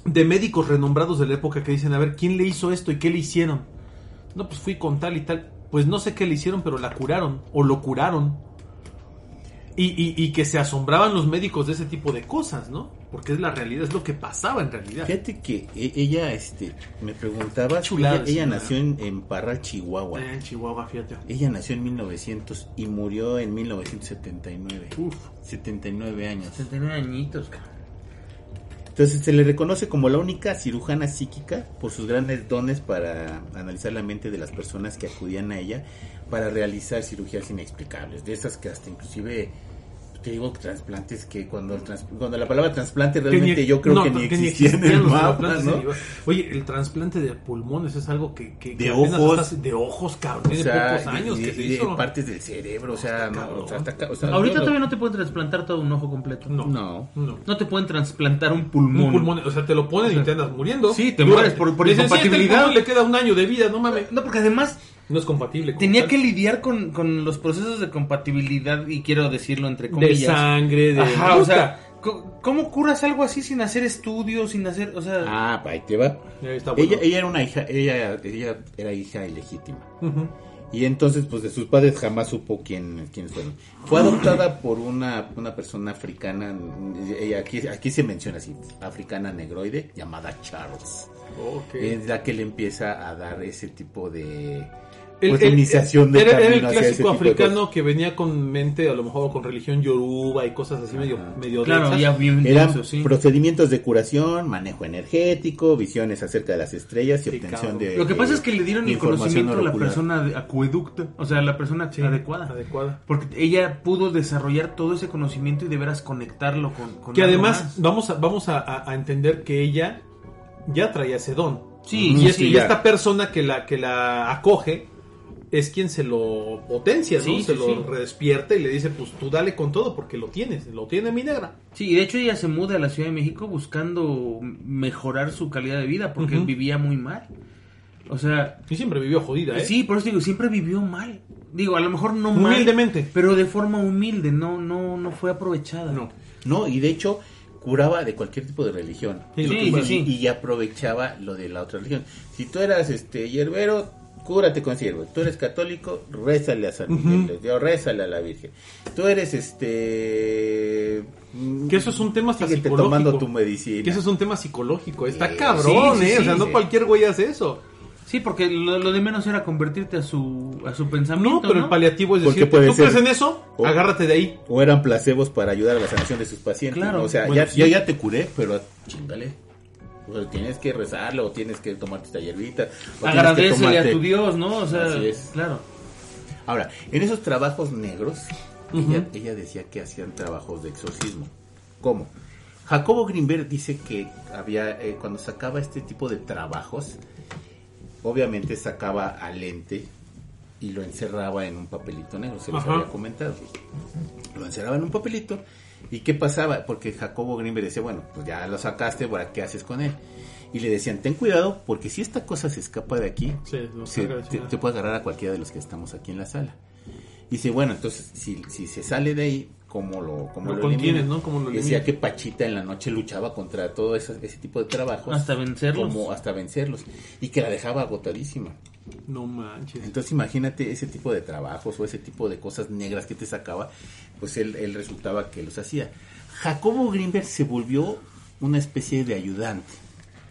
de médicos renombrados de la época que dicen, a ver, ¿quién le hizo esto y qué le hicieron? No, pues fui con tal y tal. Pues no sé qué le hicieron, pero la curaron o lo curaron. Y, y- y que se asombraban los médicos de ese tipo de cosas, ¿no? Porque es la realidad, es lo que pasaba en realidad. Fíjate que e- ella, este, me preguntaba, Chulada, ella, ella nació en, en Parral, Chihuahua. Eh, en Chihuahua, fíjate. Ella nació en 1900 y murió en 1979. Uf. 79 años. 79 añitos, cabrón. Entonces se le reconoce como la única cirujana psíquica por sus grandes dones para analizar la mente de las personas que acudían a ella para realizar cirugías inexplicables, de esas que hasta inclusive te digo trasplantes que cuando el trans- cuando la palabra trasplante realmente ni- yo creo no, que ni existía en el los mapa, ¿no? Oye, el trasplante de pulmones es algo que, que, que De ojos. hasta de ojos, cabrón, O de sea, pocos años y- que y se de hizo. partes del cerebro, o sea, no, o sea, hasta acá, o sea, Ahorita lo- todavía no te pueden trasplantar todo un ojo completo. No. no. No. No te pueden trasplantar un pulmón. Un pulmón, o sea, te lo ponen y te andas muriendo. Sí, te mueres por- por Dicen, "Sí, este incompatibilidad". le queda un año de vida, no mames. No, porque además No es compatible. con tenía tal. que lidiar con, con los procesos de compatibilidad, y quiero decirlo entre de comillas. sangre, de Ajá, o sea, ¿cómo curas algo así sin hacer estudios, sin hacer, o sea, Ah, ahí te va. Ahí está bueno. Ella, ella era una hija, ella, ella era hija ilegítima. Y entonces, pues de sus padres jamás supo quién, quiénes fueron. Fue adoptada por una, una persona africana, ella aquí, aquí se menciona así, africana negroide, llamada Charles. Ok. Es la que le empieza a dar ese tipo de pues, el- iniciación de era, era el clásico africano que venía con mente, a lo mejor con religión yoruba y cosas así medio, medio claro, densas. ya bien Eran denso, sí. procedimientos de curación, manejo energético, visiones acerca de las estrellas y Sí, obtención cabrón. de. Lo que pasa es que le dieron el conocimiento a la persona acueducta, o sea, la persona Sí, adecuada. adecuada. Porque ella pudo desarrollar todo ese conocimiento y de veras conectarlo con, con Que algo además más. vamos a, vamos a, a- a entender que ella ya traía ese don. Sí, y, sí, es- sí, y esta persona que la, que la acoge es quien se lo potencia, ¿no? Sí, se sí, lo sí. redespierta y le dice, pues tú dale con todo porque lo tienes, lo tiene mi negra. Sí, y de hecho ella se muda a la Ciudad de México buscando mejorar su calidad de vida porque vivía muy mal. O sea, Y siempre vivió jodida, ¿eh? sí, por eso digo, siempre vivió mal. Digo, a lo mejor no mal, Humildemente. pero de forma humilde, no no no fue aprovechada. No. No, y de hecho curaba de cualquier tipo de religión. Sí, Y- sí, y, sí. y aprovechaba lo de la otra religión. Si tú eras este hierbero, cúrate con siervo. Tú eres católico, rézale a San Miguel, o rézale a la Virgen. Tú eres este Que eso es un tema hasta síguete psicológico. tomando tu medicina. Que eso es un tema psicológico. Está Sí, cabrón, sí, sí, ¿eh? o sea, sí, no sí. cualquier güey hace eso. Sí, porque lo, lo de menos era convertirte a su a su pensamiento, No, pero el paliativo es decir, puede ¿tú ser- crees en eso? O- Agárrate de ahí. O eran placebos para ayudar a la sanación de sus pacientes. Claro, ¿no? O sea, bueno, ya, sí. ya, ya te curé, pero chingale. O sea, tienes que rezarlo, o tienes que tomarte esta hierbita. Agradecele a tu Dios, ¿no? O sea, Así es. claro. Ahora, en esos trabajos negros, Ujú. ella, ella decía que hacían trabajos de exorcismo. ¿Cómo? Jacobo Greenberg dice que había, eh, cuando sacaba este tipo de trabajos, obviamente sacaba al lente y lo encerraba en un papelito negro, se los Ajá. había comentado. Lo encerraba en un papelito y ¿qué pasaba? Porque Jacobo Greenberg decía, bueno, pues ya lo sacaste, ¿para qué haces con él? Y le decían, ten cuidado porque si esta cosa se escapa de aquí, Sí, se- te, puede agarrar a cualquiera de los que estamos aquí en la sala. Dice, bueno, entonces si, si se sale de ahí, ¿cómo lo, cómo Lo lo contienes, elimina? ¿no? ¿Cómo lo Decía que Pachita en la noche luchaba contra todo ese, ese tipo de trabajos. Hasta vencerlos. Como hasta vencerlos. Y que la dejaba agotadísima. No manches. Entonces imagínate ese tipo de trabajos o ese tipo de cosas negras que te sacaba, pues él, él resultaba que los hacía. Jacobo Greenberg se volvió una especie de ayudante,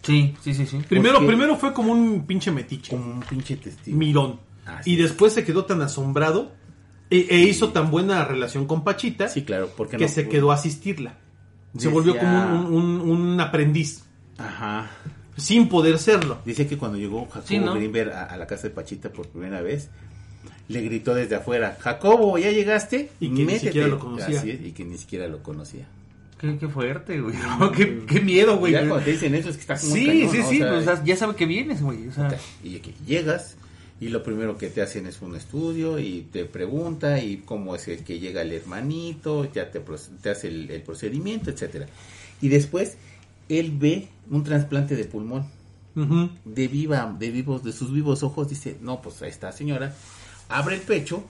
Sí, sí, sí, sí. Primero, primero fue como un pinche metiche. como un pinche testigo. Mirón. Y es. después se quedó tan asombrado e, e hizo tan buena relación con Pachita Sí, claro, porque que no- se quedó a asistirla. Se volvió como un- un aprendiz, Ajá. Sin poder serlo. Dice que cuando llegó Jacobo Sí, ¿no? Greenberg a, a la casa de Pachita por primera vez, le gritó desde afuera, Jacobo, ¿ya llegaste? Y que ni siquiera lo conocía. Así es, y que ni siquiera lo conocía. Qué, qué fuerte, güey. ¿no? qué, qué miedo, güey. ya cuando te dicen eso es que estás muy Sí, cañón, sí, ¿no? O sí. sea, pues, ya sabe que vienes, güey. O sea, Y que llegas y lo primero que te hacen es un estudio y te pregunta y cómo es el que llega el hermanito, ya te, te hace el, el procedimiento, etcétera. Y después él ve un trasplante de pulmón. De viva, de vivos, de sus vivos ojos, dice, no, pues esta señora, abre el pecho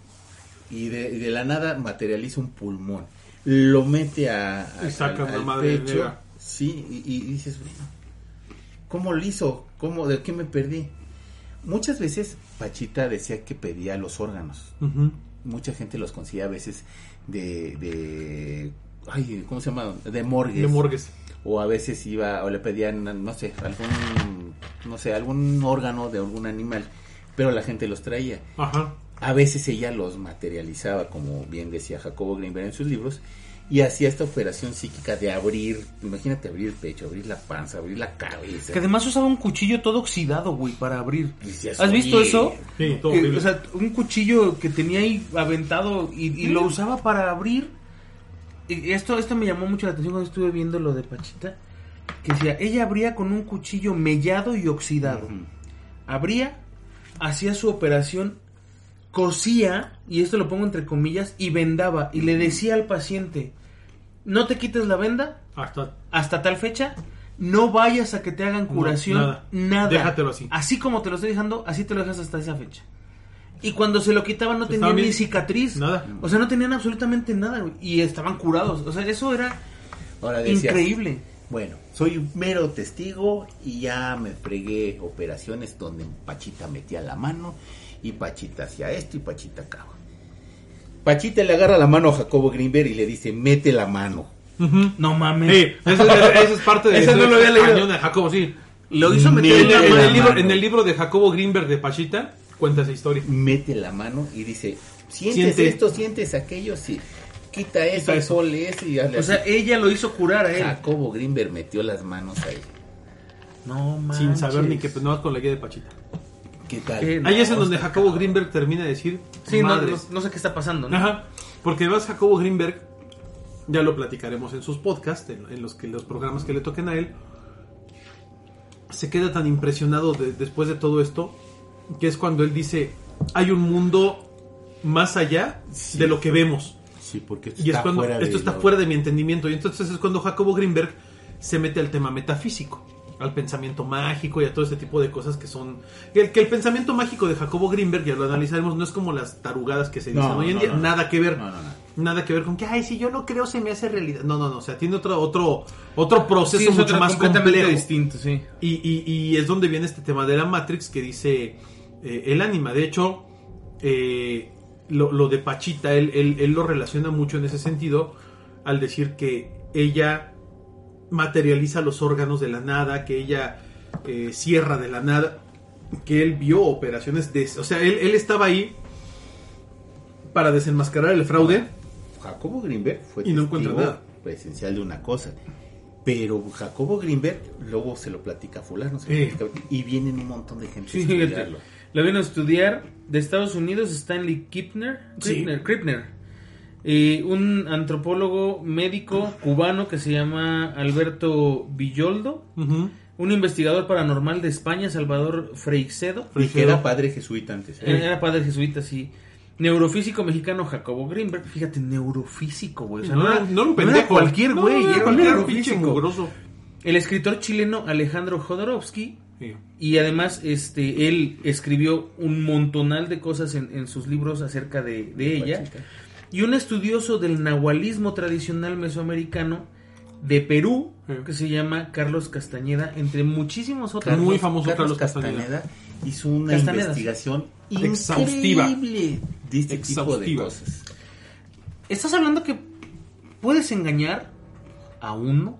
y de, de la nada materializa un pulmón. Lo mete a, a- Y saca al- madre pecho, sí, y, y dices, bueno, ¿Cómo lo hizo? ¿Cómo, ¿De qué me perdí? Muchas veces Pachita decía que pedía los órganos. Mucha gente los conseguía a veces de, de ay, ¿cómo se llama? De morgues. De morgues. O a veces iba, o le pedían, no sé, algún, no sé, algún órgano de algún animal, pero la gente los traía. Ajá. A veces ella los materializaba, como bien decía Jacobo Greenberg en sus libros, y hacía esta operación psíquica de abrir, imagínate abrir el pecho, abrir la panza, abrir la cabeza. Que además usaba un cuchillo todo oxidado, güey, para abrir. Decías, ¿Has visto "Oye". eso? Sí, todo horrible. o sea, un cuchillo que tenía ahí aventado y, y lo usaba para abrir. Y esto, esto me llamó mucho la atención cuando estuve viendo lo de Pachita. Que decía, ella abría con un cuchillo mellado y oxidado. Abría, hacía su operación, cosía, y esto lo pongo entre comillas, y vendaba. Y le decía al paciente, no te quites la venda Hasta hasta tal fecha. No vayas a que te hagan curación, nada. nada. Déjatelo así. Así como te lo estoy dejando, así te lo dejas hasta esa fecha. Y cuando se lo quitaban no Estaban tenían ni cicatriz. nada. O sea, no tenían absolutamente nada. güey. Y estaban curados. O sea, eso era Ahora decías, increíble. Bueno, soy un mero testigo y ya me fregué operaciones donde Pachita metía la mano y Pachita hacía esto y Pachita acá. Pachita le agarra la mano a Jacobo Greenberg y le dice, mete la mano. No mames. Sí, eso, eso- eso es parte de Esa no lo había leído. cañón de Jacobo, sí. Lo hizo meter En, la mano. el libro, en el libro de Jacobo Greenberg de Pachita cuenta esa historia. Mete la mano y dice, sientes Siente. esto, sientes aquello, sí. Quita eso, Quita eso. sole eso y hazle O sea, así. ella lo hizo curar a él. Jacobo Greenberg metió las manos ahí. No mames. Sin saber ni qué, pues, no con la guía de Pachita. ¿Qué tal? ¿Qué? Ahí es en donde Jacobo Greenberg termina de decir, Sí, no, no- no sé qué está pasando. ¿no? Ajá, porque además Jacobo Greenberg, ya lo platicaremos en sus podcasts, en, en los que los programas que le toquen a él, se queda tan impresionado de- después de todo esto, que es cuando él dice, hay un mundo más allá Sí. de lo que vemos. Sí, porque esto Y es está cuando fuera esto de está lo- fuera de mi entendimiento. Y entonces es cuando Jacobo Greenberg se mete al tema metafísico, al pensamiento mágico y a todo este tipo de cosas que son. Que el, que el pensamiento mágico de Jacobo Greenberg, ya lo analizaremos, no es como las tarugadas que se dicen No, hoy en no, día. no. Nada que ver. No, no, no. Nada que ver con que, ay, si yo no creo, se me hace realidad. No, no, no. O sea, tiene otro, otro, otro proceso Sí, es mucho más completamente complejo. distinto, sí. Y, y- y es donde viene este tema de la Matrix que dice eh, el ánima. De hecho, eh, lo, lo de Pachita, él, él- él lo relaciona mucho en ese sentido al decir que ella materializa los órganos de la nada, que ella eh, cierra de la nada, que él vio operaciones de... O sea, él, él estaba ahí para desenmascarar el fraude. Jacobo Greenberg fue Y no encuentra nada. presencial de una cosa. Pero Jacobo Greenberg luego se lo platica a fulano se lo Eh. platica- y vienen un montón de gente Sí, a. Lo vino a estudiar de Estados Unidos Stanley Kipner, Sí. Krippner, Krippner. Y un antropólogo médico cubano que se llama Alberto Villoldo, un investigador paranormal de España, Salvador Freixedo, Y que era padre jesuita antes. ¿eh? era padre jesuita, sí. Neurofísico mexicano Jacobo Greenberg, fíjate, neurofísico, güey. O sea, no, no, era- era, no era un no era pendejo. cualquier güey, no era un cualquier pinche neurofísico. mugroso. El escritor chileno Alejandro Jodorowsky Sí. y además, este, él escribió un montonal de cosas en, en sus libros acerca de, de ella. Y un estudioso del nahualismo tradicional mesoamericano de Perú, Sí. que se llama Carlos Castañeda, entre muchísimos otros. Carlos- Muy famoso Carlos Castaneda hizo una investigación Exhaustiva. increíble de este tipo de cosas. Estás hablando que puedes engañar a uno.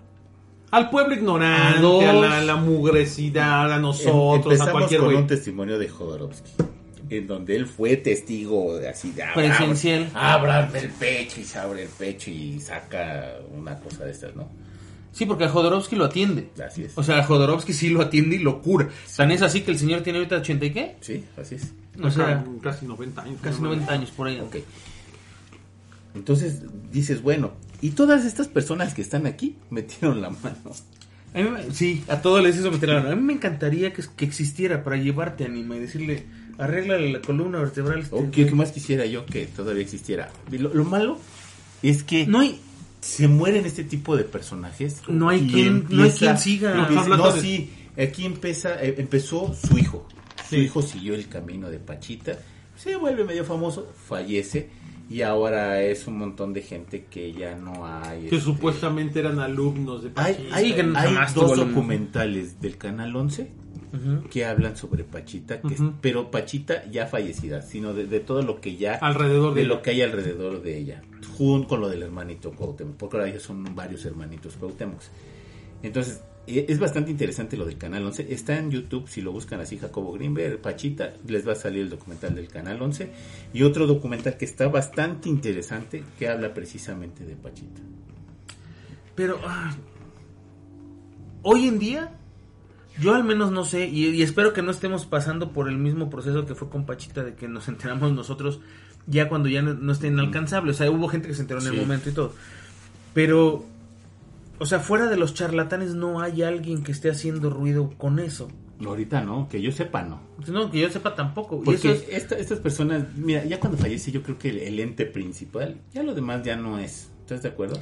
Al pueblo ignorante, A dos. a la, la mugresidad, a nosotros, a Empezamos cualquier con güey. un testimonio de Jodorowsky, en donde él fue testigo de así de Presencial. Abran el pecho y se abre el pecho y saca una cosa de estas, ¿no? Sí, porque a Jodorowsky lo atiende. Así es. O sea, a Jodorowsky sí lo atiende y lo cura. Tan es así que el señor tiene ahorita 80 y qué? sí, así es. O sea, casi 90 años. casi 90 años por ahí. Ok. Entonces dices, bueno, y todas estas personas que están aquí metieron la mano. A mí me- sí, a todos les hizo meter la mano. A mí me encantaría que, que existiera para llevarte anima y decirle, arréglale la columna vertebral. este O qué, qué más quisiera yo que todavía existiera. Lo, lo malo es que No hay, se mueren este tipo de personajes. No hay quien- no hay quien siga. No, empieza- hablando no, de- sí, aquí empieza, eh, empezó su hijo. Su Sí. hijo siguió el camino de Pachita, se vuelve medio famoso, fallece y ahora es un montón de gente que ya no hay. Que este, supuestamente eran alumnos de Hay, Pachita. hay, hay jamás dos documentales del Canal 11 Ujú. que hablan sobre Pachita, que es- pero Pachita ya fallecida, sino de, de todo lo que ya Alrededor de de lo que hay alrededor de ella, junto con lo del hermanito Cuauhtémoc, porque ahora ya son varios hermanitos Cuauhtémoc. Entonces, es bastante interesante lo del Canal 11. Está en YouTube, si lo buscan así, Jacobo Greenberg, Pachita, les va a salir el documental del Canal 11. Y otro documental que está bastante interesante, que habla precisamente de Pachita. Pero ah, hoy en día, yo al menos no sé, y, y espero que no estemos pasando por el mismo proceso que fue con Pachita, de que nos enteramos nosotros ya cuando ya no, no esté inalcanzable. O sea, hubo gente que se enteró en el momento y todo. Pero, o sea, fuera de los charlatanes no hay alguien que esté haciendo ruido con eso. Ahorita no, que yo sepa no. No, que yo sepa tampoco. Y Porque eso es- esta- estas personas, mira, ya cuando fallece yo creo que el, el ente principal, ya lo demás ya no es. ¿Estás de acuerdo?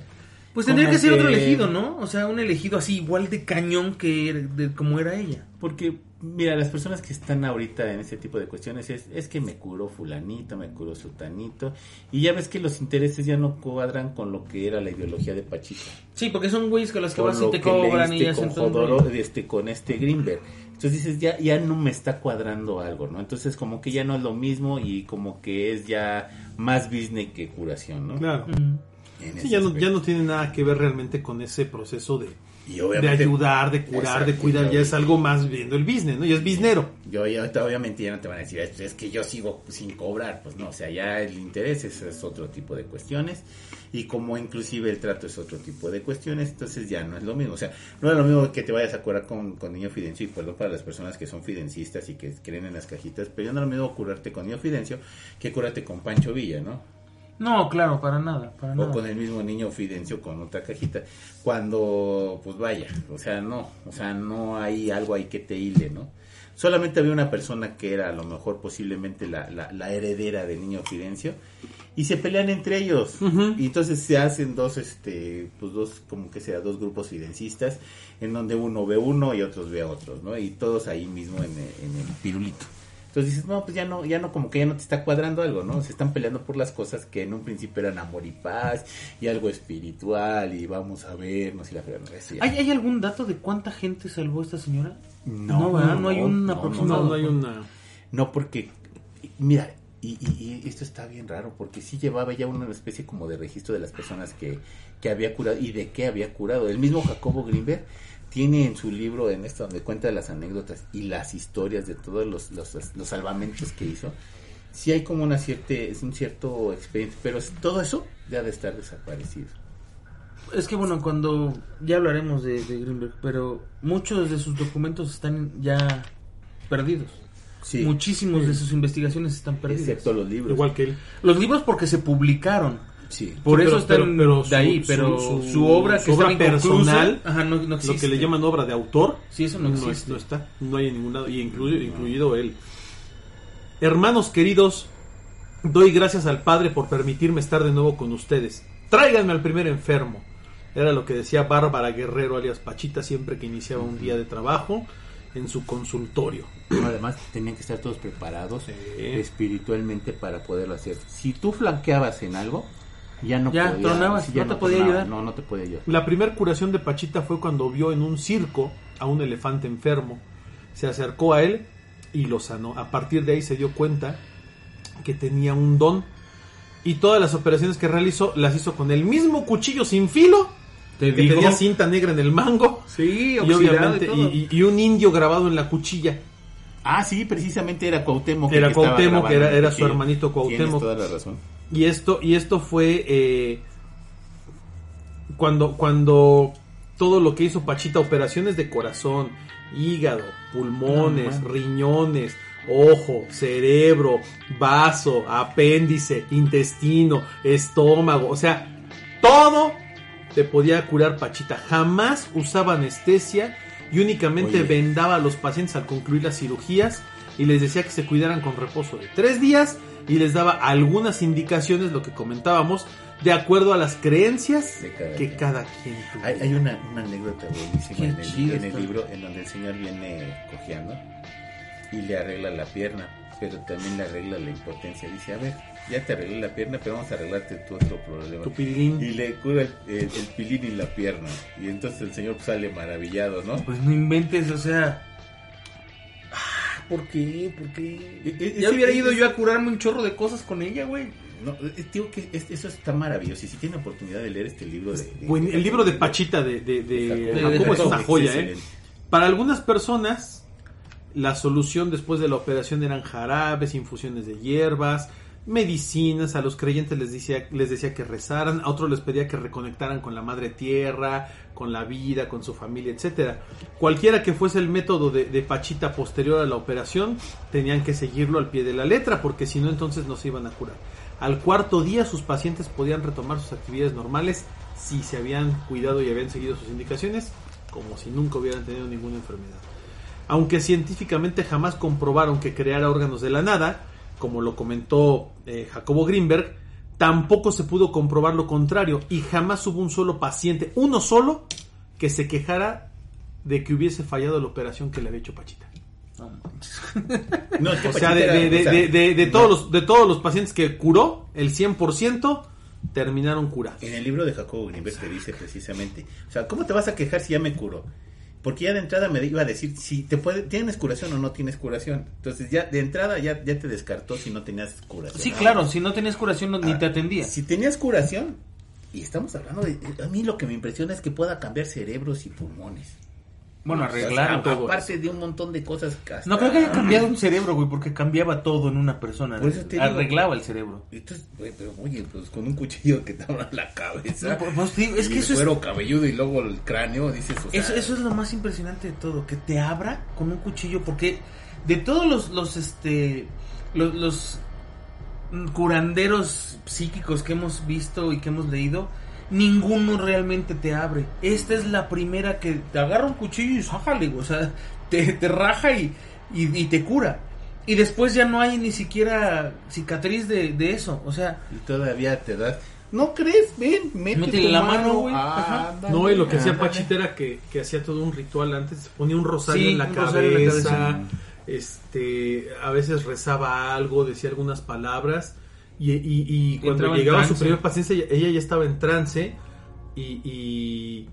Pues tendría que ser otro elegido, ¿no? O sea, un elegido así igual de cañón que era- de, como era ella. Porque, mira, las personas que están ahorita en ese tipo de cuestiones es, es que me curó fulanito, me curó sutanito, y ya ves que los intereses ya no cuadran con lo que era la ideología de Pachita. Sí, porque son güeyes con los que Con vas y te cobran y hacen con Jodoro- este, con este Greenberg. Entonces dices, ya, ya no me está cuadrando algo, ¿no? Entonces como que ya no es lo mismo y como que es ya más business que curación, ¿no? Claro. Mm. En Sí, ese ya no, ya no tiene nada que ver realmente con ese proceso de, Y de ayudar, de curar, de cuidar. Ya es algo más viendo el business, ¿no? Ya es businero. Yo ya, obviamente ya no te van a decir, "Es- es que yo sigo sin cobrar, pues no, o sea, ya el interés es, es otro tipo de cuestiones y como inclusive el trato es otro tipo de cuestiones, entonces ya no es lo mismo, o sea, no es lo mismo que te vayas a curar con, con niño fidencio y perdón para las personas que son fidencistas y que creen en las cajitas, pero ya no es lo mismo curarte con niño fidencio que curarte con Pancho Villa, ¿no? No, claro, para nada, para o nada. con el mismo niño Fidencio con otra cajita. Cuando pues vaya o sea no o sea no hay algo ahí que te hile no solamente había una persona que era a lo mejor posiblemente la, la, la heredera del niño Fidencio y se pelean entre ellos. Y entonces se hacen dos este pues dos como que sea dos grupos fidencistas en donde uno ve uno y otros ve a otros no y todos ahí mismo en el, en el pirulito entonces dices, no, pues ya no, ya no, como que ya no te está cuadrando algo, ¿no? Se están peleando por las cosas que en un principio eran amor y paz y algo espiritual y vamos a vernos y la fregada. ¿Hay, ¿Hay algún dato de cuánta gente salvó esta señora? No, No, ¿verdad? No hay un no, aproximado. No, no hay una. No, porque, mira, y, y- y esto está bien raro, porque sí llevaba ya una especie como de registro de las personas que, que había curado y de qué había curado. El mismo Jacobo Greenberg tiene en su libro, en esto donde cuenta las anécdotas y las historias de todos los, los, los salvamentos que hizo, sí hay como una cierta, es un cierto experiencia, pero es- todo eso ya de estar desaparecido. Es que bueno, cuando ya hablaremos de, de Greenberg, pero muchos de sus documentos están ya perdidos. Sí, Muchísimos de sus investigaciones están perdidos. excepto los libros. Igual que él. Los libros porque se publicaron. Sí. Por Sí, eso pero- están pero- pero de su- ahí, su- pero su- su, obra que su obra personal, ajá, no, no Lo que le llaman obra de autor. Sí, eso no no, existe. es- no está. No hay en ningún lado. Y incluido, incluido él. Hermanos queridos, doy gracias al Padre por permitirme estar de nuevo con ustedes. Tráiganme al primer enfermo. Era lo que decía Bárbara Guerrero, alias Pachita, siempre que iniciaba un día de trabajo en su consultorio. Además, tenían que estar todos preparados Sí. espiritualmente para poderlo hacer. Si tú flanqueabas en algo, ya no Ya, podía, tronabas, sí, ya no te podía tronaba, ayudar. No, no te podía ayudar. La primer curación de Pachita fue cuando vio en un circo a un elefante enfermo. Se acercó a él y lo sanó. A partir de ahí se dio cuenta que tenía un don. Y todas las operaciones que realizó las hizo con el mismo cuchillo sin filo. Te que digo. tenía cinta negra en el mango. Sí, Y obviamente y un indio grabado en la cuchilla. Ah, sí, precisamente era Cuauhtémoc. Era que Cuauhtémoc, grabando era- era su hermanito Cuauhtémoc. Tienes toda la razón. Y esto, y esto fue eh, cuando, cuando todo lo que hizo Pachita, operaciones de corazón, hígado, pulmones, No, riñones, ojo, cerebro, vaso, apéndice, intestino, estómago, o sea, todo te podía curar Pachita. Jamás usaba anestesia y únicamente Oye. vendaba a los pacientes al concluir las cirugías y les decía que se cuidaran con reposo de tres días y les daba algunas indicaciones, lo que comentábamos, de acuerdo a las creencias De cada que cada quien tuviera. Hay, hay una, una anécdota buenísima en el, en el libro en donde el señor viene cojeando y le arregla la pierna, pero también le arregla la impotencia. Dice, a ver, ya te arreglé la pierna, pero vamos a arreglarte tu otro problema. Tu pilín. Y le cura el, el- el pilín y la pierna. Y entonces el señor sale maravillado, ¿no? Pues no inventes, o sea. ¿Por qué? ¿Por qué? E- Ya hubiera ido yo a curarme un chorro de cosas con ella, güey. No, eh, digo que es- eso está maravilloso. Y si tiene oportunidad de leer este libro de... el libro de Pachita de, de, de Jacobo, es una joya, ¿eh? Para algunas personas, la solución después de la operación eran jarabes, infusiones de hierbas, medicinas. A los creyentes les decía, les decía que rezaran, a otros les pedía que reconectaran con la madre tierra, con la vida, con su familia, etcétera. Cualquiera que fuese el método de, de Pachita posterior a la operación, tenían que seguirlo al pie de la letra, porque si no, entonces no se iban a curar. Al cuarto día, sus pacientes podían retomar sus actividades normales si se habían cuidado y habían seguido sus indicaciones, como si nunca hubieran tenido ninguna enfermedad. Aunque científicamente jamás comprobaron que creara órganos de la nada, como lo comentó eh, Jacobo Greenberg, tampoco se pudo comprobar lo contrario y jamás hubo un solo paciente, uno solo, que se quejara de que hubiese fallado la operación que le había hecho Pachita. No, es que O sea, de, de- de- de- de- de no. todos los, de todos los pacientes que curó, el 100% terminaron curados. En el libro de Jacobo Greenberg te dice precisamente, o sea, ¿cómo te vas a quejar si ya me curó? Porque ya de entrada me iba a decir si te puede, tienes curación o no tienes curación. Entonces ya de entrada ya, ya te descartó si no tenías curación. Sí, Ah, claro, si no tenías curación no- ni te atendía. Si tenías curación, y estamos hablando de... A mí lo que me impresiona es que pueda cambiar cerebros y pulmones. Bueno, O sea, todo. aparte de un montón de cosas hasta- No creo que haya cambiado un cerebro, güey, porque cambiaba todo en una persona. Por eso te digo. Arreglaba el cerebro. Entonces, güey, pero oye, pues con un cuchillo que te abra la cabeza. No, pues, pues, es y que el eso es, cuero cabelludo y luego el cráneo, dices, o sea, eso, eso es lo más impresionante de todo, que te abra con un cuchillo, porque de todos los, los este, los, los curanderos psíquicos que hemos visto y que hemos leído, ninguno realmente te abre. Esta es la primera que te agarra un cuchillo y sájale, güey, o sea, te, te raja y, y, y te cura. Y después ya no hay ni siquiera cicatriz de, de eso, o sea, y todavía te das... ¿No crees? Ven, mete Métele tu la mano, güey. Ah, No, y lo que hacía ándale. Pachita era que, que hacía todo un ritual antes, se ponía un rosario Sí, en la un rosario en la cabeza, cabeza. este, a veces rezaba algo, decía algunas palabras, y, y- y cuando llegaba su primer paciente, ella, ya estaba en trance, y, y,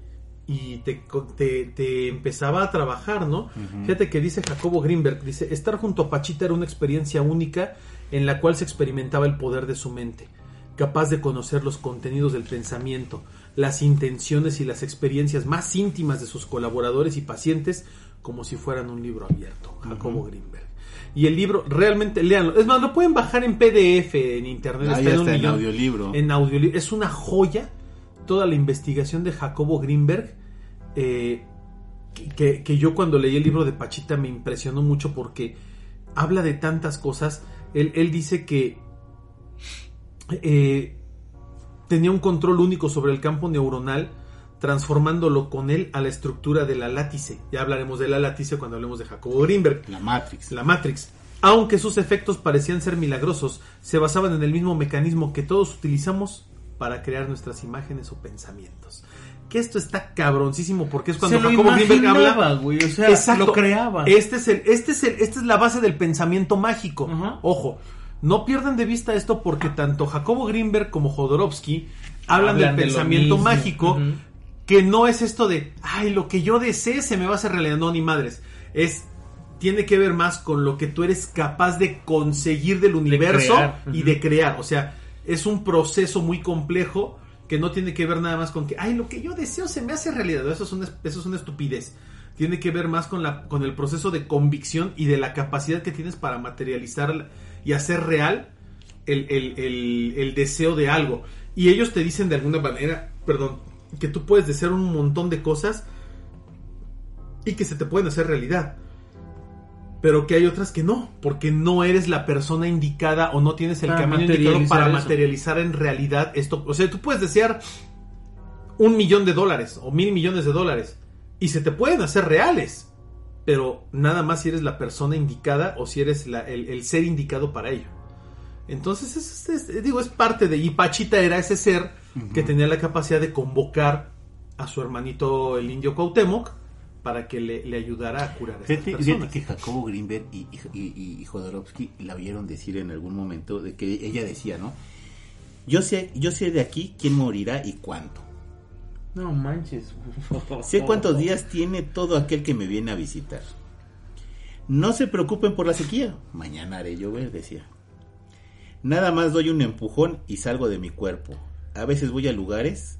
y te, co- te, te empezaba a trabajar, ¿no? Fíjate que dice Jacobo Greenberg, dice, estar junto a Pachita era una experiencia única en la cual se experimentaba el poder de su mente, capaz de conocer los contenidos del pensamiento, las intenciones y las experiencias más íntimas de sus colaboradores y pacientes como si fueran un libro abierto, Jacobo Greenberg. Y el libro, realmente, léanlo. Es más, lo pueden bajar en PDF en internet. Ah, está en un está en millón. audiolibro. En audiolibro. Es una joya toda la investigación de Jacobo Greenberg. eh, que- que, que yo cuando leí el libro de Pachita me impresionó mucho porque habla de tantas cosas. Él, él dice que eh, tenía un control único sobre el campo neuronal, transformándolo con él a la estructura de la látice. Ya hablaremos de la látice cuando hablemos de Jacobo Greenberg. La Matrix. La Matrix. Aunque sus efectos parecían ser milagrosos, se basaban en el mismo mecanismo que todos utilizamos para crear nuestras imágenes o pensamientos. Que esto está cabroncísimo porque es cuando se lo Jacobo Greenberg habla güey, o sea, Exacto. lo creaba. Este es el, este es el, esta es la base del pensamiento mágico. Ojo, no pierdan de vista esto porque tanto Jacobo Greenberg como Jodorowsky hablan, Hablan del de pensamiento mágico. Que no es esto de, ay, lo que yo desee se me va a hacer realidad. No, ni madres. Es, tiene que ver más con lo que tú eres capaz de conseguir del universo y de crear. O sea, es un proceso muy complejo que no tiene que ver nada más con que, ay, lo que yo deseo se me hace realidad. Eso es una, eso es una estupidez. Tiene que ver más con, la, con el proceso de convicción y de la capacidad que tienes para materializar y hacer real el, el- el- el deseo de algo. Y ellos te dicen de alguna manera, perdón, que tú puedes desear un montón de cosas y que se te pueden hacer realidad. Pero que hay otras que no, porque no eres la persona indicada o no tienes el Para camino indicado para eso. materializar en realidad esto. O sea, tú puedes desear un millón de dólares o mil millones de dólares y se te pueden hacer reales, pero nada más si eres la persona indicada o si eres la- el, el ser indicado para ello. Entonces, es, es- es- digo, es parte de... Y Pachita era ese ser que tenía la capacidad de convocar a su hermanito el indio Cuauhtémoc para que le, le ayudara a curar a estas Fíjate, fíjate personas. que Jacobo Greenberg y, y, y- y Jodorowsky la vieron decir en algún momento de que ella decía, ¿no? Yo sé, yo sé de aquí quién morirá y cuándo. No manches. Sé cuántos días tiene todo aquel que me viene a visitar. No se preocupen por la sequía. Mañana haré llover, decía. Nada más doy un empujón y salgo de mi cuerpo. A veces voy a lugares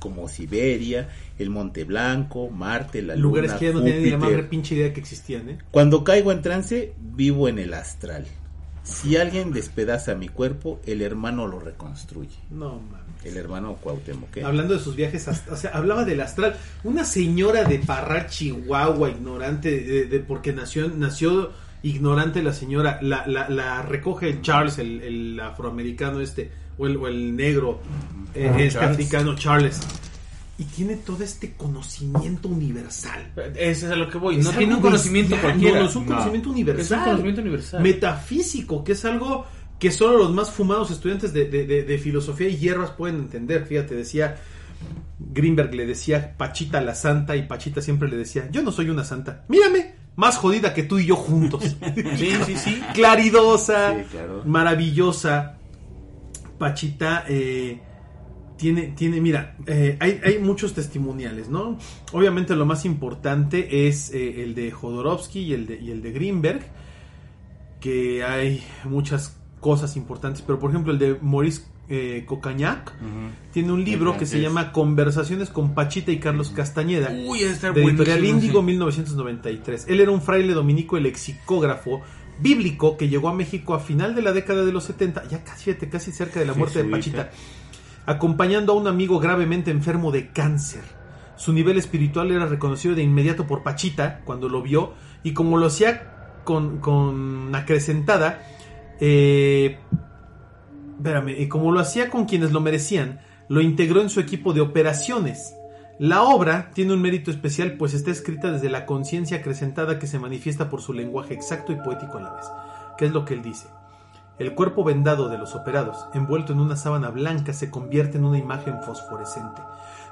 como Siberia, el Monte Blanco, Marte, la Lugares Luna, que ya no tienen ni la más pinche idea que existían, ¿eh? Cuando caigo en trance, vivo en el astral. Si alguien despedaza mi cuerpo, el hermano lo reconstruye. No, mames. El hermano Cuauhtémoc. ¿eh? Hablando de sus viajes, o sea, hablaba del astral. Una señora de Parral, Chihuahua, ignorante, de, de- porque nació, nació ignorante la señora, la, la, la recoge Charles, el, el afroamericano este, o el, o el negro, eh, Ah, este Charles. africano, Charles. Y tiene todo este conocimiento universal. Ese es a lo que voy. Es no tiene algo un conocimiento bestial, cualquiera. No, no, es un No. conocimiento Es universal. un conocimiento universal. Metafísico, que es algo que solo los más fumados estudiantes de, de- de- de filosofía y hierbas pueden entender. Fíjate, decía Greenberg, le decía Pachita la santa y Pachita siempre le decía, yo no soy una santa, mírame, más jodida que tú y yo juntos. Sí, sí, sí. Claridosa, Sí, claro. maravillosa. Pachita eh, tiene, tiene, mira, eh, hay, hay muchos testimoniales, ¿no? Obviamente lo más importante es eh, el de Jodorowsky y el de, y el de Greenberg, que hay muchas cosas importantes, pero por ejemplo el de Maurice eh, Cocagnac Ujú. tiene un libro que se llama Conversaciones con Pachita y Carlos Castañeda Uy, estar de Editorial Índigo sí. 1993. Él era un fraile dominico y lexicógrafo bíblico que llegó a México a final de la década de los 70, ya casi, casi cerca de la Sí, muerte de Pachita, acompañando a un amigo gravemente enfermo de cáncer. Su nivel espiritual era reconocido de inmediato por Pachita cuando lo vio y como lo hacía con, con acrecentada, eh, espérame, y como lo hacía con quienes lo merecían, lo integró en su equipo de operaciones. La obra tiene un mérito especial pues está escrita desde la conciencia acrecentada que se manifiesta por su lenguaje exacto y poético a la vez. ¿Qué es lo que él dice? El cuerpo vendado de los operados, envuelto en una sábana blanca, se convierte en una imagen fosforescente.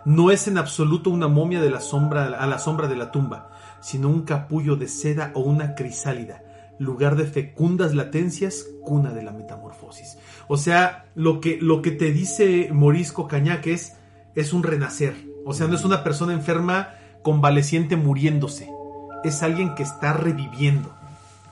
No es en absoluto una momia de la sombra a la sombra de la tumba, sino un capullo de seda o una crisálida, lugar de fecundas latencias, cuna de la metamorfosis. O sea, lo que, lo que te dice Morisco Cañac es, es un renacer. O sea, no es una persona enferma, convaleciente, muriéndose. Es alguien que está reviviendo.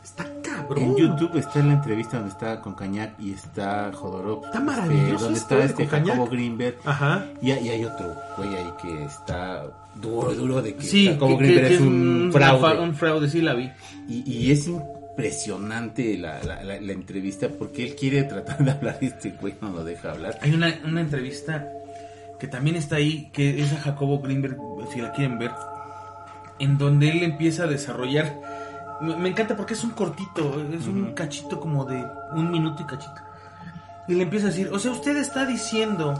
Está cabrón. En YouTube está la entrevista donde está con Cañac y está Jodorowsky. Está maravilloso donde esto está este. Jacobo Greenberg. Ajá. Y, y hay otro güey ahí que está duro, duro de que Sí, Jacobo que, Greenberg que- es un fra- fraude. Un fraude, sí la vi. Y, y es impresionante la, la, la- la entrevista porque él quiere tratar de hablar y este güey no lo deja hablar. Hay una, una entrevista que también está ahí, que es a Jacobo Greenberg, si la quieren ver, en donde él empieza a desarrollar. Me, me encanta porque es un cortito, es un cachito como de un minuto y cachito. Y le empieza a decir, o sea, usted está diciendo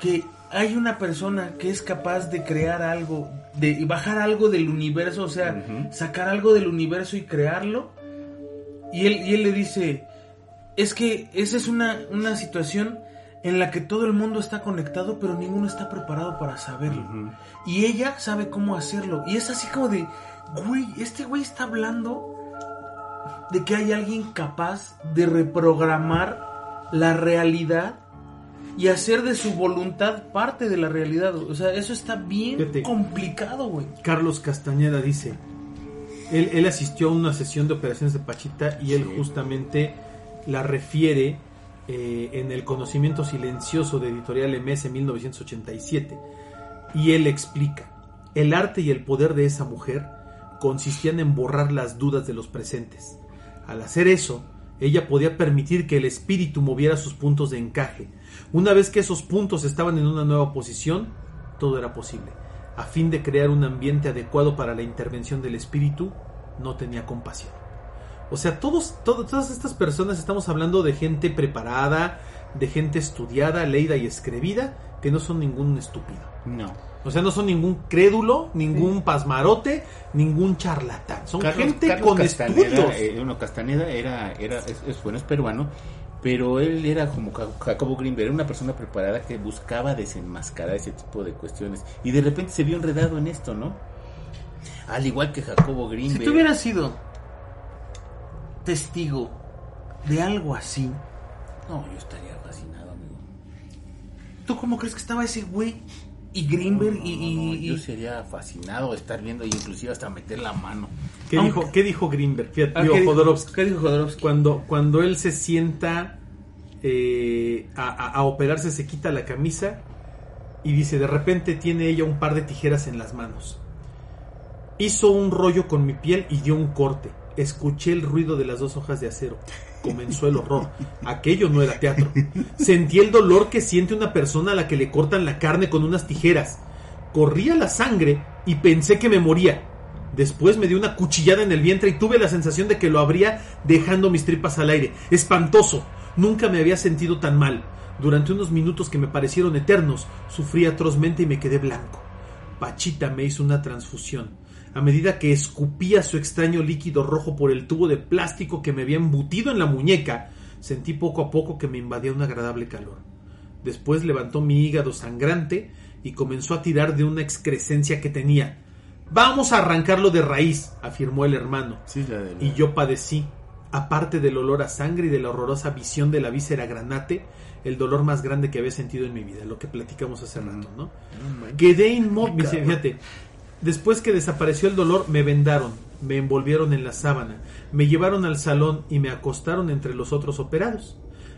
que hay una persona que es capaz de crear algo, de bajar algo del universo, o sea, sacar algo del universo y crearlo. Y él, y él le dice, es que esa es una, una situación en la que todo el mundo está conectado, pero ninguno está preparado para saberlo. Y ella sabe cómo hacerlo. Y es así como de, güey, este güey está hablando de que hay alguien capaz de reprogramar la realidad y hacer de su voluntad parte de la realidad. O sea, eso está bien Fíjate. complicado, güey. Carlos Castañeda dice, él, él asistió a una sesión de operaciones de Pachita y él Sí. justamente la refiere eh, en el conocimiento silencioso de Editorial MS en 1987. Y él explica, el arte y el poder de esa mujer consistían en borrar las dudas de los presentes. Al hacer eso, ella podía permitir que el espíritu moviera sus puntos de encaje. Una vez que esos puntos estaban en una nueva posición, todo era posible. A fin de crear un ambiente adecuado para la intervención del espíritu, no tenía compasión. O sea, todos, todo- todas estas personas estamos hablando de gente preparada, de gente estudiada, leída y escribida, que no son ningún estúpido. No. O sea, no son ningún crédulo, ningún pasmarote, ningún charlatán. Son Carlos- gente Carlos con Castaneda, estudios. eh, bueno, Castaneda era, era es, es- bueno, es peruano, pero él era como Ja- Jacobo Greenberg, era una persona preparada que buscaba desenmascarar ese tipo de cuestiones. Y de repente se vio enredado en esto, ¿no? Al igual que Jacobo Si Greenberg. tú hubieras sido testigo de algo así, No, yo estaría fascinado, amigo. ¿tú cómo crees que estaba ese güey? Y Greenberg y... No, no, y- yo sería fascinado estar viendo y inclusive hasta meter la mano. ¿Qué, Aunque- dijo, ¿Qué dijo Greenberg? Fíjate, Ah, digo, ¿qué dijo? Jodorowsky. ¿Qué dijo Jodorowsky? Cuando, cuando él se sienta eh, a, a- a operarse, se quita la camisa y dice, de repente tiene ella un par de tijeras en las manos. Hizo un rollo con mi piel y dio un corte. Escuché el ruido de las dos hojas de acero. Comenzó el horror. Aquello no era teatro. Sentí el dolor que siente una persona a la que le cortan la carne con unas tijeras. Corría la sangre y pensé que me moría. Después me dio una cuchillada en el vientre y tuve la sensación de que lo abría dejando mis tripas al aire. Espantoso. Nunca me había sentido tan mal. Durante unos minutos que me parecieron eternos, sufrí atrozmente y me quedé blanco. Pachita me hizo una transfusión. A medida que escupía su extraño líquido rojo por el tubo de plástico que me había embutido en la muñeca, sentí poco a poco que me invadía un agradable calor. Después levantó mi hígado sangrante y comenzó a tirar de una excrescencia que tenía. Vamos a arrancarlo de raíz, afirmó el hermano. Sí, la de la- Y yo padecí, aparte del olor a sangre y de la horrorosa visión de la víscera granate, el dolor más grande que había sentido en mi vida, lo que platicamos hace rato, ¿no? Quedé inmóvil, fíjate. Después que desapareció el dolor, me vendaron, me envolvieron en la sábana, me llevaron al salón y me acostaron entre los otros operados.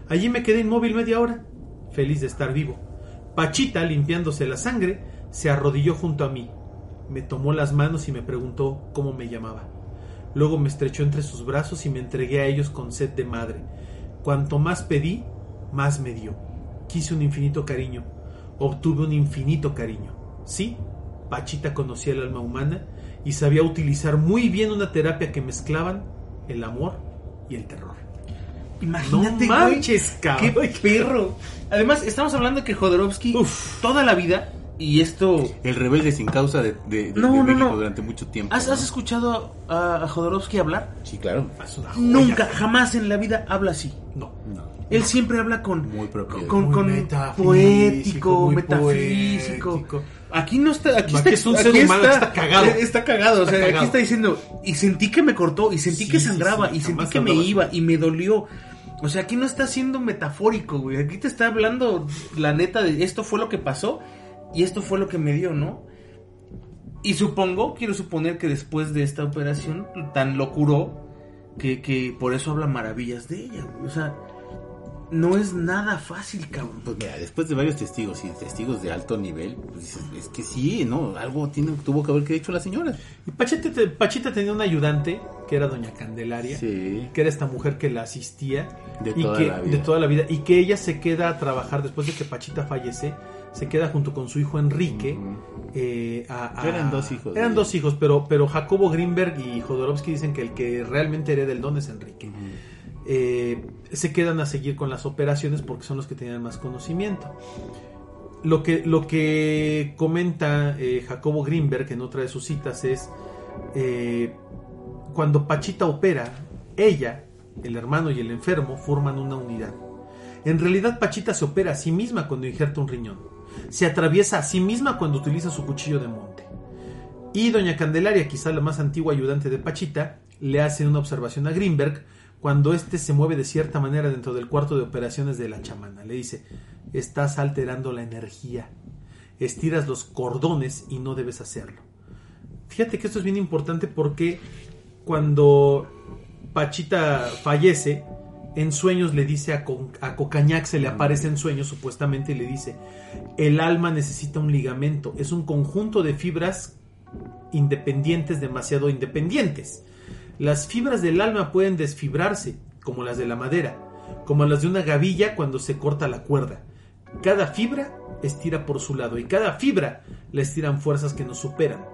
Allí me quedé inmóvil media hora, feliz de estar vivo. Pachita, limpiándose la sangre, se arrodilló junto a mí, me tomó las manos y me preguntó cómo me llamaba. Luego me estrechó entre sus brazos y me entregué a ellos con sed de madre. Cuanto más pedí, más me dio. Quise un infinito cariño. Obtuve un infinito cariño. Sí, Pachita conocía el alma humana y sabía utilizar muy bien una terapia que mezclaban el amor y el terror. Imagínate, no manches, ¡Qué cabrón. perro! Además, estamos hablando de que Jodorowsky Uf. toda la vida, y esto... El rebelde sin causa de, de- de- No, de no, México no. durante mucho tiempo. ¿Has, ¿no? has escuchado a, a Jodorowsky hablar? Sí, claro. Nunca, jamás en la vida habla así. No. No. Él siempre habla con... Muy propio. Con, Muy con metafísico, poético, muy metafísico. poético. Aquí no está, aquí, Aquí está, es un ser humano que está cagado. eh, Está cagado, o Está sea, aquí está diciendo, y sentí que me cortó, y sentí Sí, que sangraba, sí, y sentí que me iba, y me dolió. O sea, aquí no está siendo metafórico, güey. Aquí te está hablando la neta de esto fue lo que pasó y esto fue lo que me dio, ¿no? Y supongo, quiero suponer que después de esta operación tan lo curó que, que por eso habla maravillas de ella, güey. O sea, no es nada fácil, cabrón. Pues mira, después de varios testigos y testigos de alto nivel, pues dices, es que sí, ¿no? Algo tiene, tuvo que haber que hecho la señora. Y Pachita, te- Pachita tenía una ayudante que era doña Candelaria. Sí. que era esta mujer que la asistía De y toda que, la vida. de toda la vida y que ella se queda a trabajar después de que Pachita fallece se queda junto con su hijo Enrique eh, a- a- Eran dos hijos eran dos hijos pero pero Jacobo Greenberg y Jodorowsky dicen que el que realmente hereda el don es Enrique Eh, se quedan a seguir con las operaciones porque son los que tenían más conocimiento lo que, lo que comenta eh, Jacobo Greenberg en otra de sus citas es eh, cuando Pachita opera, ella, el hermano y el enfermo forman una unidad. En realidad Pachita se opera a sí misma cuando injerta un riñón. Se atraviesa a sí misma cuando utiliza su cuchillo de monte. Y doña Candelaria, quizá la más antigua ayudante de Pachita, le hace una observación a Greenberg cuando éste se mueve de cierta manera dentro del cuarto de operaciones de la chamana. Le dice, estás alterando la energía, estiras los cordones y no debes hacerlo. Fíjate que esto es bien importante porque cuando Pachita fallece, en sueños le dice a, Co- a Cocañac, se le aparece en sueños supuestamente y le dice, el alma necesita un ligamento, es un conjunto de fibras independientes, demasiado independientes. Las fibras del alma pueden desfibrarse, como las de la madera, como las de una gavilla cuando se corta la cuerda. Cada fibra estira por su lado y cada fibra la estiran fuerzas que nos superan.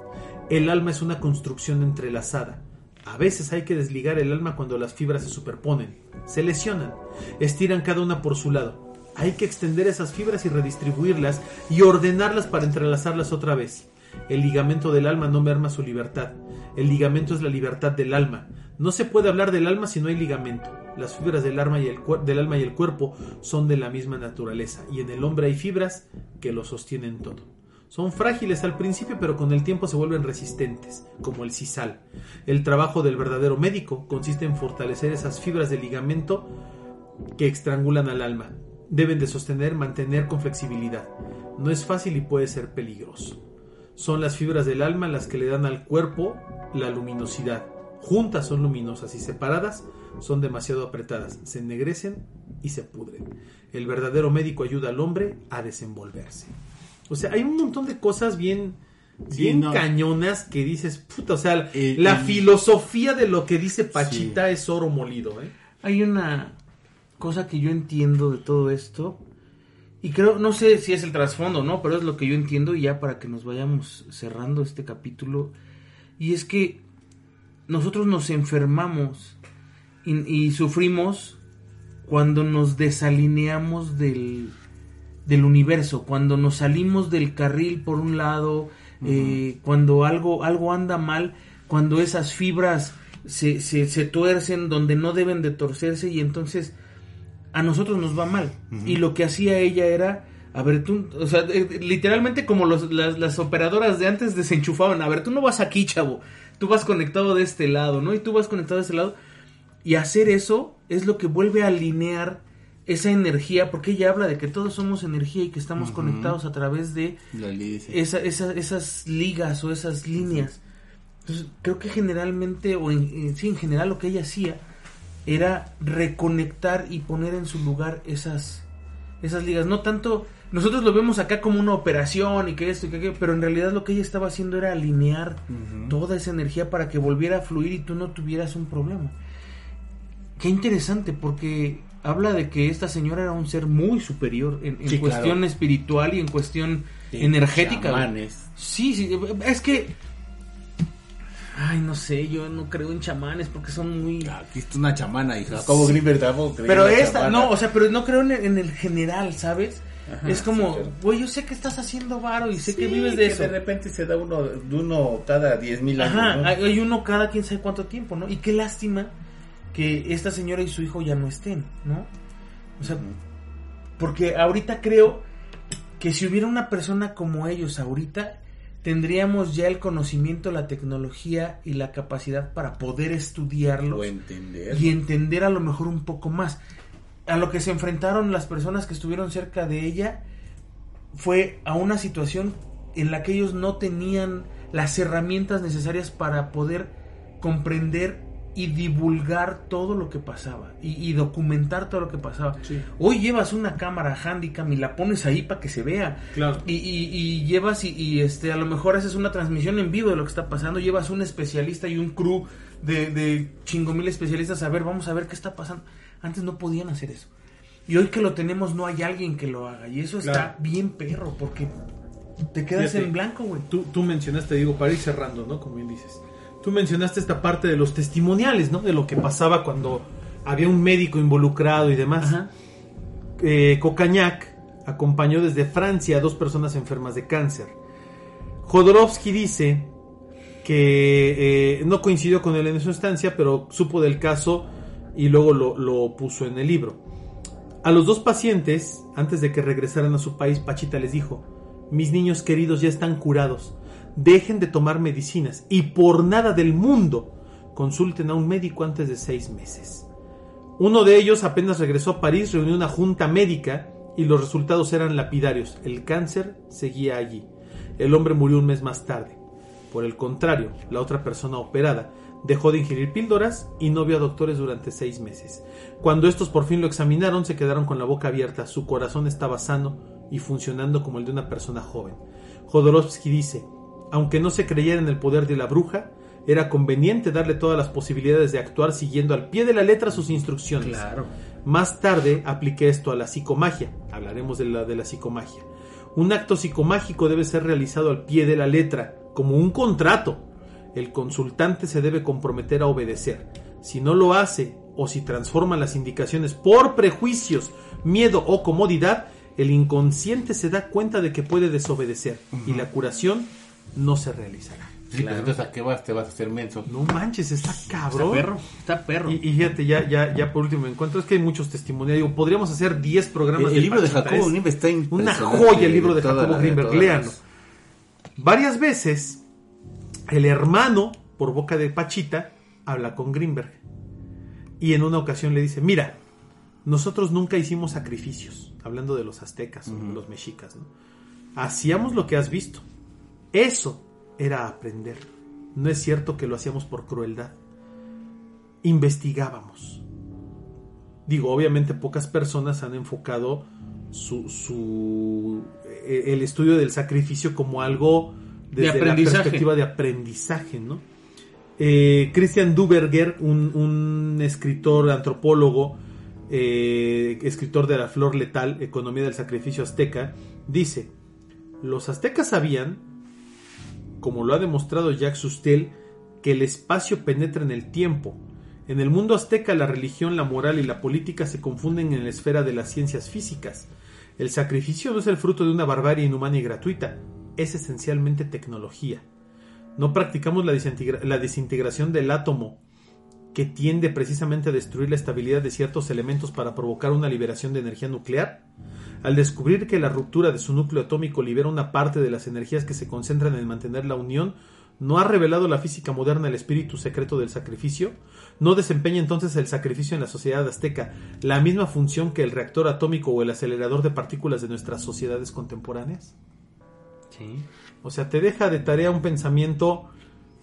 El alma es una construcción entrelazada. A veces hay que desligar el alma cuando las fibras se superponen, se lesionan, estiran cada una por su lado. Hay que extender esas fibras y redistribuirlas y ordenarlas para entrelazarlas otra vez. El ligamento del alma no merma su libertad. El ligamento es la libertad del alma. No se puede hablar del alma si no hay ligamento. Las fibras del alma y el, del alma y el cuerpo son de la misma naturaleza y en el hombre hay fibras que lo sostienen todo. Son frágiles al principio, pero con el tiempo se vuelven resistentes, como el sisal. El trabajo del verdadero médico consiste en fortalecer esas fibras de ligamento que estrangulan al alma. Deben de sostener, mantener con flexibilidad. No es fácil y puede ser peligroso. Son las fibras del alma las que le dan al cuerpo la luminosidad. Juntas son luminosas y separadas son demasiado apretadas, se ennegrecen y se pudren. El verdadero médico ayuda al hombre a desenvolverse. O sea, hay un montón de cosas bien, Sí, bien no. cañonas que dices, puta, o sea, El- la el- filosofía de lo que dice Pachita es oro molido, ¿eh? Hay una cosa que yo entiendo de todo esto. Y creo, no sé si es el trasfondo, ¿no? Pero es lo que yo entiendo y ya para que nos vayamos cerrando este capítulo. Y es que nosotros nos enfermamos y, y sufrimos cuando nos desalineamos del, del universo, cuando nos salimos del carril por un lado, eh, cuando algo, algo anda mal, cuando esas fibras se, se, se tuercen donde no deben de torcerse y entonces a nosotros nos va mal. Y lo que hacía ella era, a ver, tú, o sea, eh, literalmente como los, las, las operadoras de antes desenchufaban, a ver, tú no vas aquí, chavo, tú vas conectado de este lado, ¿no? Y tú vas conectado de este lado. Y hacer eso es lo que vuelve a alinear esa energía, porque ella habla de que todos somos energía y que estamos conectados a través de esa, esa- esas ligas o esas líneas. Entonces, creo que generalmente, o en, en- sí, en general lo que ella hacía era reconectar y poner en su lugar esas, esas ligas. No tanto, nosotros lo vemos acá como una operación y que esto y que aquello, pero en realidad lo que ella estaba haciendo era alinear toda esa energía para que volviera a fluir y tú no tuvieras un problema. Qué interesante, porque habla de que esta señora era un ser muy superior en, en Sí, cuestión claro. espiritual y en cuestión De energética. chamanes. Sí, sí, es que... Ay, no sé, yo no creo en chamanes porque son muy... Aquí está una chamana, hija. Jacobo Greenberg tampoco creía Pero en la esta, chamana. no, o sea, pero no creo en el, en el general, ¿sabes? Ajá, es como, sí, güey, yo sé que estás haciendo varo y sé que Sí, vives de eso. De repente se da uno, de uno cada 10 mil años. Ajá, ¿no? hay, hay uno cada quién sabe cuánto tiempo, ¿no? Y qué lástima que esta señora y su hijo ya no estén, ¿no? O sea, porque ahorita creo que si hubiera una persona como ellos ahorita, tendríamos ya el conocimiento, la tecnología y la capacidad para poder estudiarlos entender. y entender a lo mejor un poco más. A lo que se enfrentaron las personas que estuvieron cerca de ella fue a una situación en la que ellos no tenían las herramientas necesarias para poder comprender y divulgar todo lo que pasaba y, y documentar todo lo que pasaba. Sí. Hoy llevas una cámara handicam y la pones ahí para que se vea. Claro. Y, y- y llevas y, y, este a lo mejor haces una transmisión en vivo de lo que está pasando, llevas un especialista y un crew de, de chingo mil especialistas a ver, vamos a ver qué está pasando. Antes no podían hacer eso. Y hoy que lo tenemos no hay alguien que lo haga. Y eso está bien perro, porque te quedas Fíjate. en blanco, güey. Tú, tú mencionaste, digo, para ir cerrando, ¿no? Como bien dices. Tú mencionaste esta parte de los testimoniales, ¿no? De lo que pasaba cuando había un médico involucrado y demás. Ajá. Eh, Cocañac acompañó desde Francia a dos personas enfermas de cáncer. Jodorowsky dice que eh, no coincidió con él en su estancia, pero supo del caso y luego lo, lo puso en el libro. A los dos pacientes, antes de que regresaran a su país, Pachita les dijo, mis niños queridos ya están curados, dejen de tomar medicinas y por nada del mundo consulten a un médico antes de seis meses. Uno de ellos apenas regresó a París, reunió una junta médica y los resultados eran lapidarios. El cáncer seguía allí. El hombre murió un mes más tarde. Por el contrario, la otra persona operada dejó de ingerir píldoras y no vio a doctores durante seis meses. Cuando estos por fin lo examinaron, se quedaron con la boca abierta. Su corazón estaba sano y funcionando como el de una persona joven. Jodorowsky dice, aunque no se creyera en el poder de la bruja, era conveniente darle todas las posibilidades de actuar siguiendo al pie de la letra sus instrucciones. Claro. Más tarde apliqué esto a la psicomagia. Hablaremos de la, de la psicomagia. Un acto psicomágico debe ser realizado al pie de la letra, como un contrato. El consultante se debe comprometer a obedecer. Si no lo hace o si transforma las indicaciones por prejuicios, miedo o comodidad, el inconsciente se da cuenta de que puede desobedecer y la curación no se realizará. Sí, pero entonces a qué vas, te vas a hacer menso. No manches, está cabrón. Está perro, está perro. Y, y fíjate, ya, ya, ya por último me encuentro, es que hay muchos testimonios. Digo, podríamos hacer 10 programas. El, el libro de Jacobo es Greenberg está Una joya el libro de Jacobo todas léanlo. Varias veces el hermano, por boca de Pachita, habla con Greenberg. Y en una ocasión le dice, mira, nosotros nunca hicimos sacrificios, hablando de los aztecas o de los mexicas, ¿no? Hacíamos lo que has visto. Eso era aprender. No es cierto que lo hacíamos por crueldad. Investigábamos. Digo, obviamente pocas personas han enfocado su, su eh, el estudio del sacrificio como algo desde la perspectiva de aprendizaje, ¿no? Eh, Christian Duberger, un, un escritor, antropólogo, eh, escritor de La Flor Letal, Economía del Sacrificio Azteca, dice, los aztecas sabían, como lo ha demostrado Jacques Sustel, que el espacio penetra en el tiempo. En el mundo azteca la religión, la moral y la política se confunden en la esfera de las ciencias físicas. El sacrificio no es el fruto de una barbarie inhumana y gratuita, es esencialmente tecnología. No practicamos la, la desintegración del átomo, que tiende precisamente a destruir la estabilidad de ciertos elementos para provocar una liberación de energía nuclear. Al descubrir que la ruptura de su núcleo atómico libera una parte de las energías que se concentran en mantener la unión, ¿no ha revelado la física moderna el espíritu secreto del sacrificio? ¿No desempeña entonces el sacrificio en la sociedad azteca la misma función que el reactor atómico o el acelerador de partículas de nuestras sociedades contemporáneas? Sí. O sea, te deja de tarea un pensamiento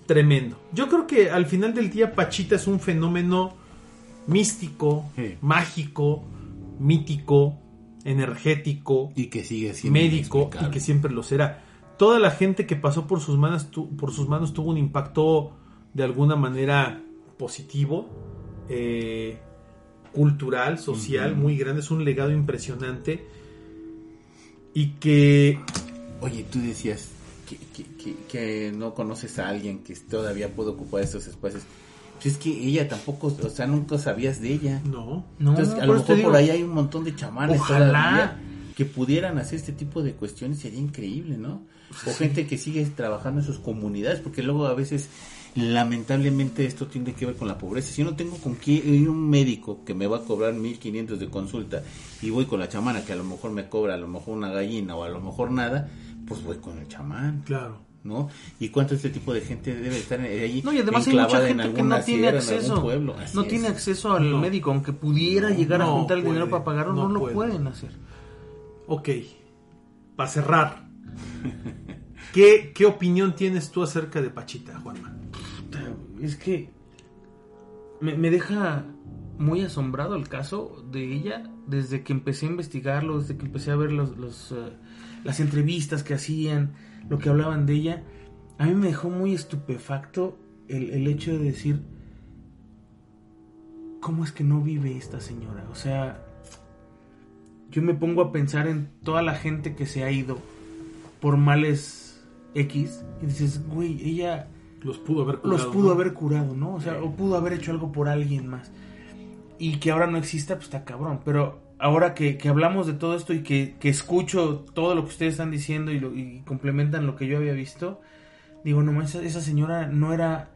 tremendo. Yo creo que al final del día Pachita es un fenómeno místico, Sí. mágico, mítico, energético, Y que sigue siendo médico y que siempre lo será. Toda la gente que pasó por sus manos, tu- por sus manos tuvo un impacto de alguna manera positivo, eh, cultural, social, muy grande. Es un legado impresionante y que Oye, tú decías que, que, que, que no conoces a alguien que todavía puede ocupar estos espacios. Pues es que ella tampoco, o sea, nunca sabías de ella. no, No, Entonces, a lo mejor digo, por ahí hay un montón de chamanes Ojalá. todavía que pudieran hacer este tipo de cuestiones, sería increíble, ¿no? O gente que sigue trabajando en sus comunidades, porque luego a veces, lamentablemente, esto tiene que ver con la pobreza. Si yo no tengo con quién, un médico que me va a cobrar 1500 de consulta y voy con la chamana que a lo mejor me cobra a lo mejor una gallina o a lo mejor nada, pues voy con el chamán, claro. ¿No? ¿Y cuánto este tipo de gente debe estar ahí No, y además hay mucha gente que no tiene acceso. pueblo? No es. tiene acceso al No. médico, aunque pudiera No, llegar a juntar el dinero para pagarlo, no, no lo puede. pueden hacer. Ok, para cerrar, ¿qué, ¿qué opinión tienes tú acerca de Pachita, Juanma? Es que me, me deja muy asombrado el caso de ella desde que empecé a investigarlo, desde que empecé a ver los, los, eh, las entrevistas que hacían, lo que hablaban de ella. A mí me dejó muy estupefacto el, el hecho de decir, ¿cómo es que no vive esta señora? O sea, yo me pongo a pensar en toda la gente que se ha ido por males X y dices, güey, ella Los pudo haber curado, los pudo ¿no? haber curado, ¿no? O sea, Sí. o pudo haber hecho algo por alguien más. Y que ahora no exista, pues está cabrón. Pero ahora que, que hablamos de todo esto y que, que escucho todo lo que ustedes están diciendo y, lo, y complementan lo que yo había visto, digo, no, esa, esa señora no era...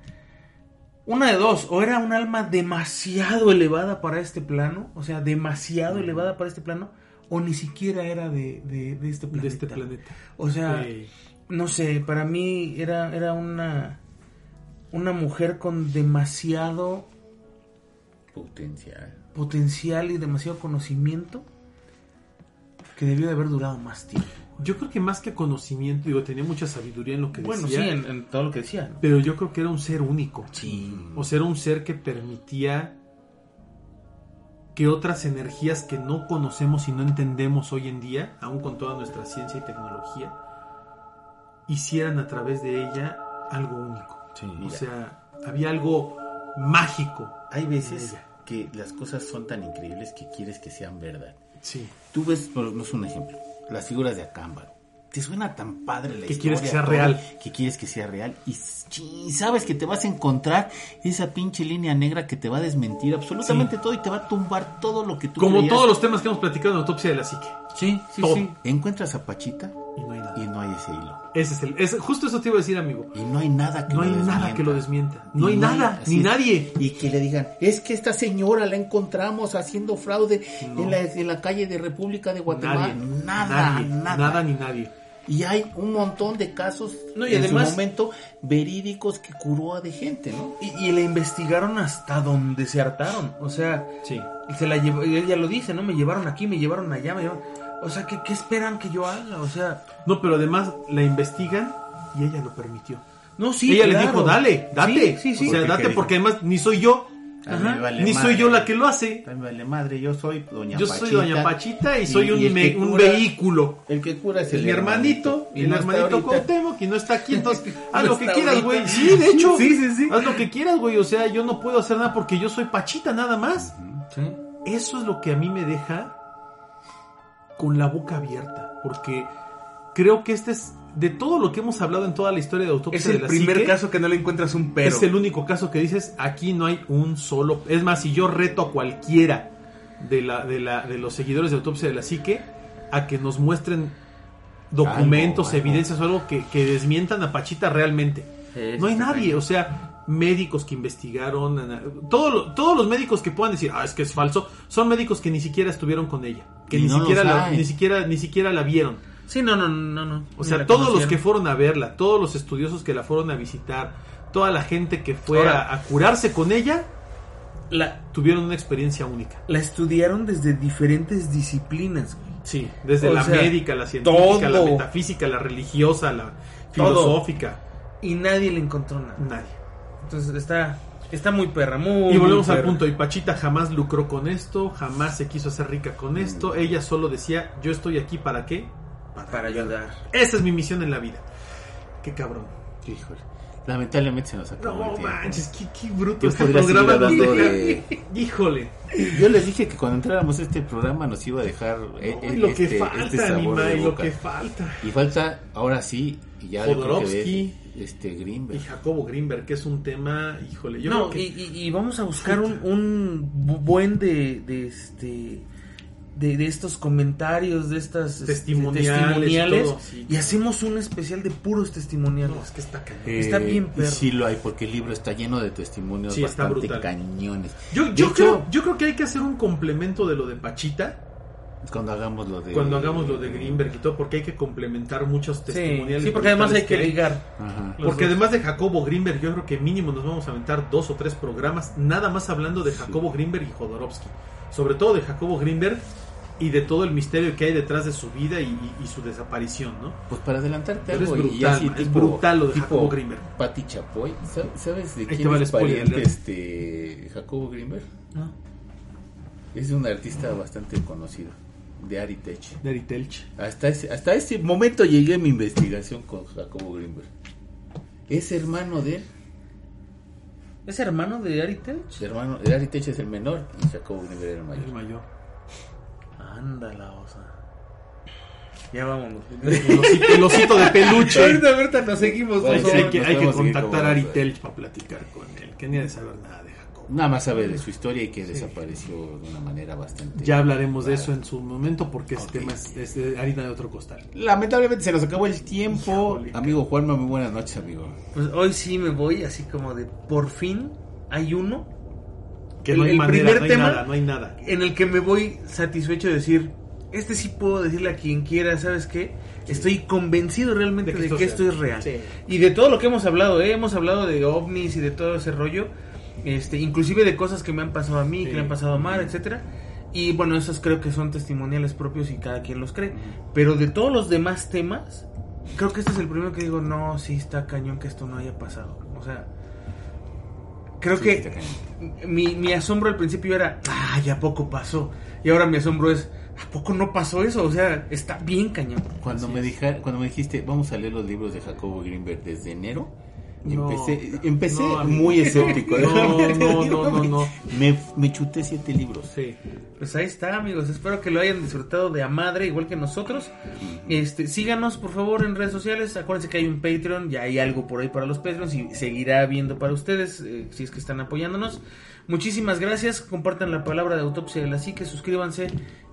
Una de dos, o era un alma demasiado elevada para este plano, o sea, demasiado elevada para este plano, o ni siquiera era de, de, de este planeta. de este planeta. O sea, Sí. no sé, para mí era, era una, una mujer con demasiado Potencial. Potencial y demasiado conocimiento que debió de haber durado más tiempo. Yo creo que más que conocimiento, digo, tenía mucha sabiduría en lo que Bueno, decía. sí, en, en todo lo que decía. ¿no? Pero yo creo que era un ser único. Sí. O sea, era un ser que permitía que otras energías que no conocemos y no entendemos hoy en día, aún con toda nuestra ciencia y tecnología, hicieran a través de ella algo único. O Mira. sea, había algo mágico. Hay veces. Que las cosas son tan increíbles que quieres que sean verdad. Sí. Tú ves, por no es un ejemplo, las figuras de Acámbaro. Te suena tan padre la Que historia. quieres que sea real. Que quieres que sea real. Y sabes que te vas a encontrar esa pinche línea negra que te va a desmentir absolutamente Sí. todo y te va a tumbar todo lo que tú Como creías. todos los temas que hemos platicado en Autopsia de la Psique. Sí, sí, Todo. sí. Encuentras a Pachita Y no hay nada. y ese hilo. Ese es el, es- justo eso te iba a decir, amigo. Y no hay nada que No lo hay nada desmienta. que lo desmienta. No hay nada, ni nadie. Y que le digan, es que esta señora la encontramos haciendo fraude No. en, la, en la calle de República de Guatemala. Nadie, Nada, nadie, nada. nada ni nadie. Y hay un montón de casos No, y en además- su momento verídicos que curó a de gente, ¿no? Y, y la investigaron hasta donde se hartaron. O sea, Sí. se la llevó, ella lo dice, ¿no? Me llevaron aquí, me llevaron allá, me llevaron... O sea, ¿qué, qué esperan que yo haga? O sea, No, pero además la investigan y ella lo permitió. no, sí. ella le claro. dijo, dale, date. Sí, sí, sí. O sea, Porque date porque además ni soy yo, Ajá. vale ni madre. soy yo la que lo hace. Me vale madre, yo soy doña Yo Pachita. soy doña Pachita y soy un, el me- que un cura- vehículo. El que cura es el mi hermanito, y el no hermanito. Cuauhtémoc, y no está aquí, entonces haz No lo que quieras, güey. Sí, de hecho, Sí, sí, sí. haz lo que quieras, güey. O sea, yo no puedo hacer nada porque yo soy Pachita nada más. Sí. Eso es lo que a mí me deja con la boca abierta, porque creo que este es de todo lo que hemos hablado en toda la historia de autopsia Es de el la primer psique, caso que no le encuentras un pero. Es el único caso que dices, aquí no hay un solo. Es más, si yo reto a cualquiera de, la, de, la, de los seguidores de autopsia de la psique a que nos muestren documentos, Algo, algo. evidencias o algo que, que desmientan a Pachita realmente. Sí, No hay nadie, o sea, médicos que investigaron, todo lo- todos los médicos que puedan decir, ah, es que es falso, son médicos que ni siquiera estuvieron con ella, que Y ni no siquiera la, ni siquiera ni siquiera la vieron. Sí, no, no, no, no. O sea, todos los que fueron a verla, todos los estudiosos que la fueron a visitar, toda la gente que fue Ahora- a, a curarse con ella, la, tuvieron una experiencia única. la estudiaron desde diferentes disciplinas, güey. Sí, desde O la sea, médica, la científica, la metafísica, la religiosa, la Todo. filosófica, Y nadie le encontró nada. nadie. Entonces está, está muy perra, muy. Y volvemos muy al punto, y Pachita jamás lucró con esto, jamás se quiso hacer rica con esto, ella solo decía, yo estoy aquí para qué? Para ayudar. Esa es mi misión en la vida. Qué cabrón. Híjole. Lamentablemente se nos acabó el No tiempo. manches, qué, qué bruto Yo este programa. de- Híjole. Yo les dije que cuando entráramos a este programa nos iba a dejar eh, No, eh, y lo que este, falta, este sabor Anima, de y lo que falta. Y falta, ahora sí, y ya Jodorowsky. este Greenberg. Y Jacobo Greenberg, que es un tema, híjole, yo no, creo que... y, y- vamos a buscar un, un bu- buen de, de este. De, de estos comentarios, de estas este, Testimoniales y testimoniales, todo, sí. y hacemos un especial de puros testimoniales. No, es que está cañón. Eh, está bien, y perro. sí lo hay, porque el libro está lleno de testimonios Sí, bastante cañones. Yo, yo, hecho, creo, yo creo que hay que hacer un complemento de lo de Pachita cuando hagamos lo de... cuando hagamos lo de Greenberg y todo, porque hay que complementar muchos testimoniales. sí, porque además hay que ligar. Ajá. Porque dos. además de Jacobo Greenberg, yo creo que mínimo nos vamos a aventar dos o tres programas, nada más hablando de Jacobo Greenberg y Jodorowsky. Sobre todo de Jacobo Greenberg y de todo el misterio que hay detrás de su vida y, y- y su desaparición, ¿no? Pues para adelantarte Pero es algo y brutal, así man, es tipo- brutal lo de tipo Jacobo Greenberg. Pati Chapoy, ¿Sab- ¿sabes de quién es pariente este Jacobo Greenberg? ¿no? Es un artista bastante conocido, de Aritech. De Telch. Hasta ese, hasta ese momento llegué a mi investigación con Jacobo Greenberg. Es hermano de él, ¿Es hermano de Ari Telch? su hermano, Aritech es el menor y Jacobo Greenberg era el El mayor. Ándala, o sea. Ya vámonos. El osito, el osito de peluche. ahorita, ahorita nos seguimos. Hay que, nos hay que contactar a Ari vamos, Telch para platicar con él, que ni ha de saber nada de Jacobo. Nada más sabe de su historia y que desapareció de una manera bastante... Ya hablaremos de eso en su momento porque ese Ok. tema es, es de harina de otro costal. Lamentablemente se nos acabó el tiempo. Híjole, amigo Juanma, muy buenas noches, amigo. Pues hoy sí me voy así como de por fin hay uno Que El- no hay el manera, primer no hay tema- nada, no hay nada. en el que me voy satisfecho de decir, este sí puedo decirle a quien quiera, ¿sabes qué? Estoy convencido realmente De de que que, esto es real. Sí. Y de todo lo que hemos hablado, ¿eh? hemos hablado de ovnis y de todo ese rollo, este, inclusive de cosas que me han pasado a mí, Sí. que le han pasado a Mar, etcétera. Y bueno, esos creo que son testimoniales propios y cada quien los cree. Pero de todos los demás temas, creo que este es el primero que digo, no, sí está cañón que esto no haya pasado. O sea, creo que. Mi, mi asombro al principio era, ay, ¿a poco pasó? Y ahora mi asombro es, ¿a poco no pasó eso? O sea, está bien cañón. Cuando Así me, es. dija- cuando me dijiste, vamos a leer los libros de Jacobo Greenberg desde enero, No, empecé, empecé no, muy escéptico. No, no, no, no, no. Me, me chuté siete libros. Sí. Pues ahí está, amigos. Espero que lo hayan disfrutado de a madre, igual que nosotros. Este, síganos, por favor, en redes sociales. Acuérdense que hay un Patreon, ya hay algo por ahí para los Patreons y seguirá viendo para ustedes eh, si es que están apoyándonos. Muchísimas gracias. Compartan la palabra de autopsia de la psique, suscríbanse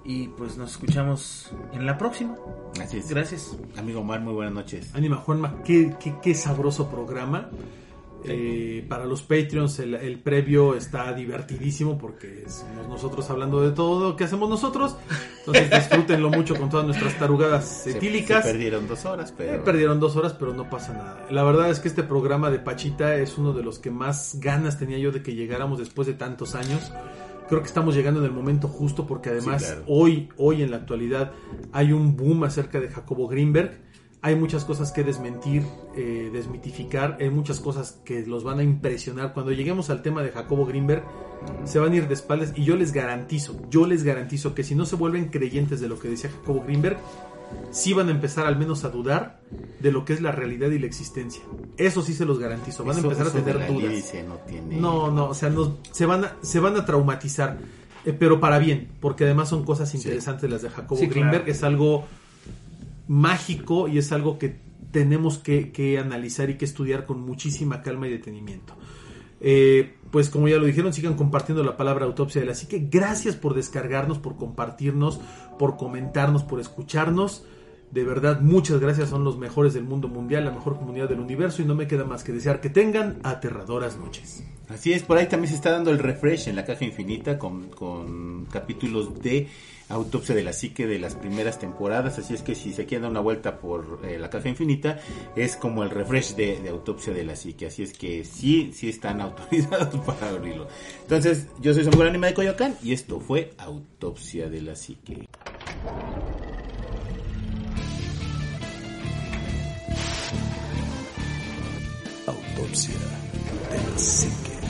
y pues nos escuchamos en la próxima. Así es. Gracias. Amigo Omar, muy buenas noches. Anima Juanma, qué, qué, qué sabroso programa. Eh, para los Patreons el, el previo está divertidísimo porque somos nosotros hablando de todo lo que hacemos nosotros. Entonces disfrútenlo mucho con todas nuestras tarugadas etílicas. se perdieron dos horas, Eh, pero... perdieron dos horas, pero no pasa nada. La verdad es que este programa de Pachita es uno de los que más ganas tenía yo de que llegáramos después de tantos años. Creo que estamos llegando en el momento justo porque además Sí, claro. hoy, hoy en la actualidad hay un boom acerca de Jacobo Greenberg. Hay muchas cosas que desmentir, eh, desmitificar, hay muchas cosas que los van a impresionar. Cuando lleguemos al tema de Jacobo Greenberg, se van a ir de espaldas y yo les garantizo, yo les garantizo que si no se vuelven creyentes de lo que decía Jacobo Greenberg, sí van a empezar al menos a dudar de lo que es la realidad y la existencia. Eso sí se los garantizo, van Eso- a empezar a tener dudas. no tiene... No, no, o sea, no, se, van a, se van a traumatizar, eh, pero para bien, porque además son cosas interesantes las de Jacobo Sí, Greenberg, claro. es algo mágico y es algo que tenemos que, que analizar y que estudiar con muchísima calma y detenimiento. Eh, pues como ya lo dijeron, sigan compartiendo la palabra autopsia de la psique. Gracias por descargarnos, por compartirnos, por comentarnos, por escucharnos. De verdad, muchas gracias. Son los mejores del mundo mundial, la mejor comunidad del universo. Y no me queda más que desear que tengan aterradoras noches. Así es, por ahí también se está dando el refresh en la caja infinita con, con capítulos de Autopsia de la Psique de las primeras temporadas. Así es que si se quieren dar una vuelta por eh, la caja infinita, es como el refresh de, Autopsia de la Psique. Así es que sí, sí están autorizados para abrirlo. Entonces, yo soy Samuel Anima de Coyoacán y esto fue Autopsia de la Psique. Autopsia de la psique.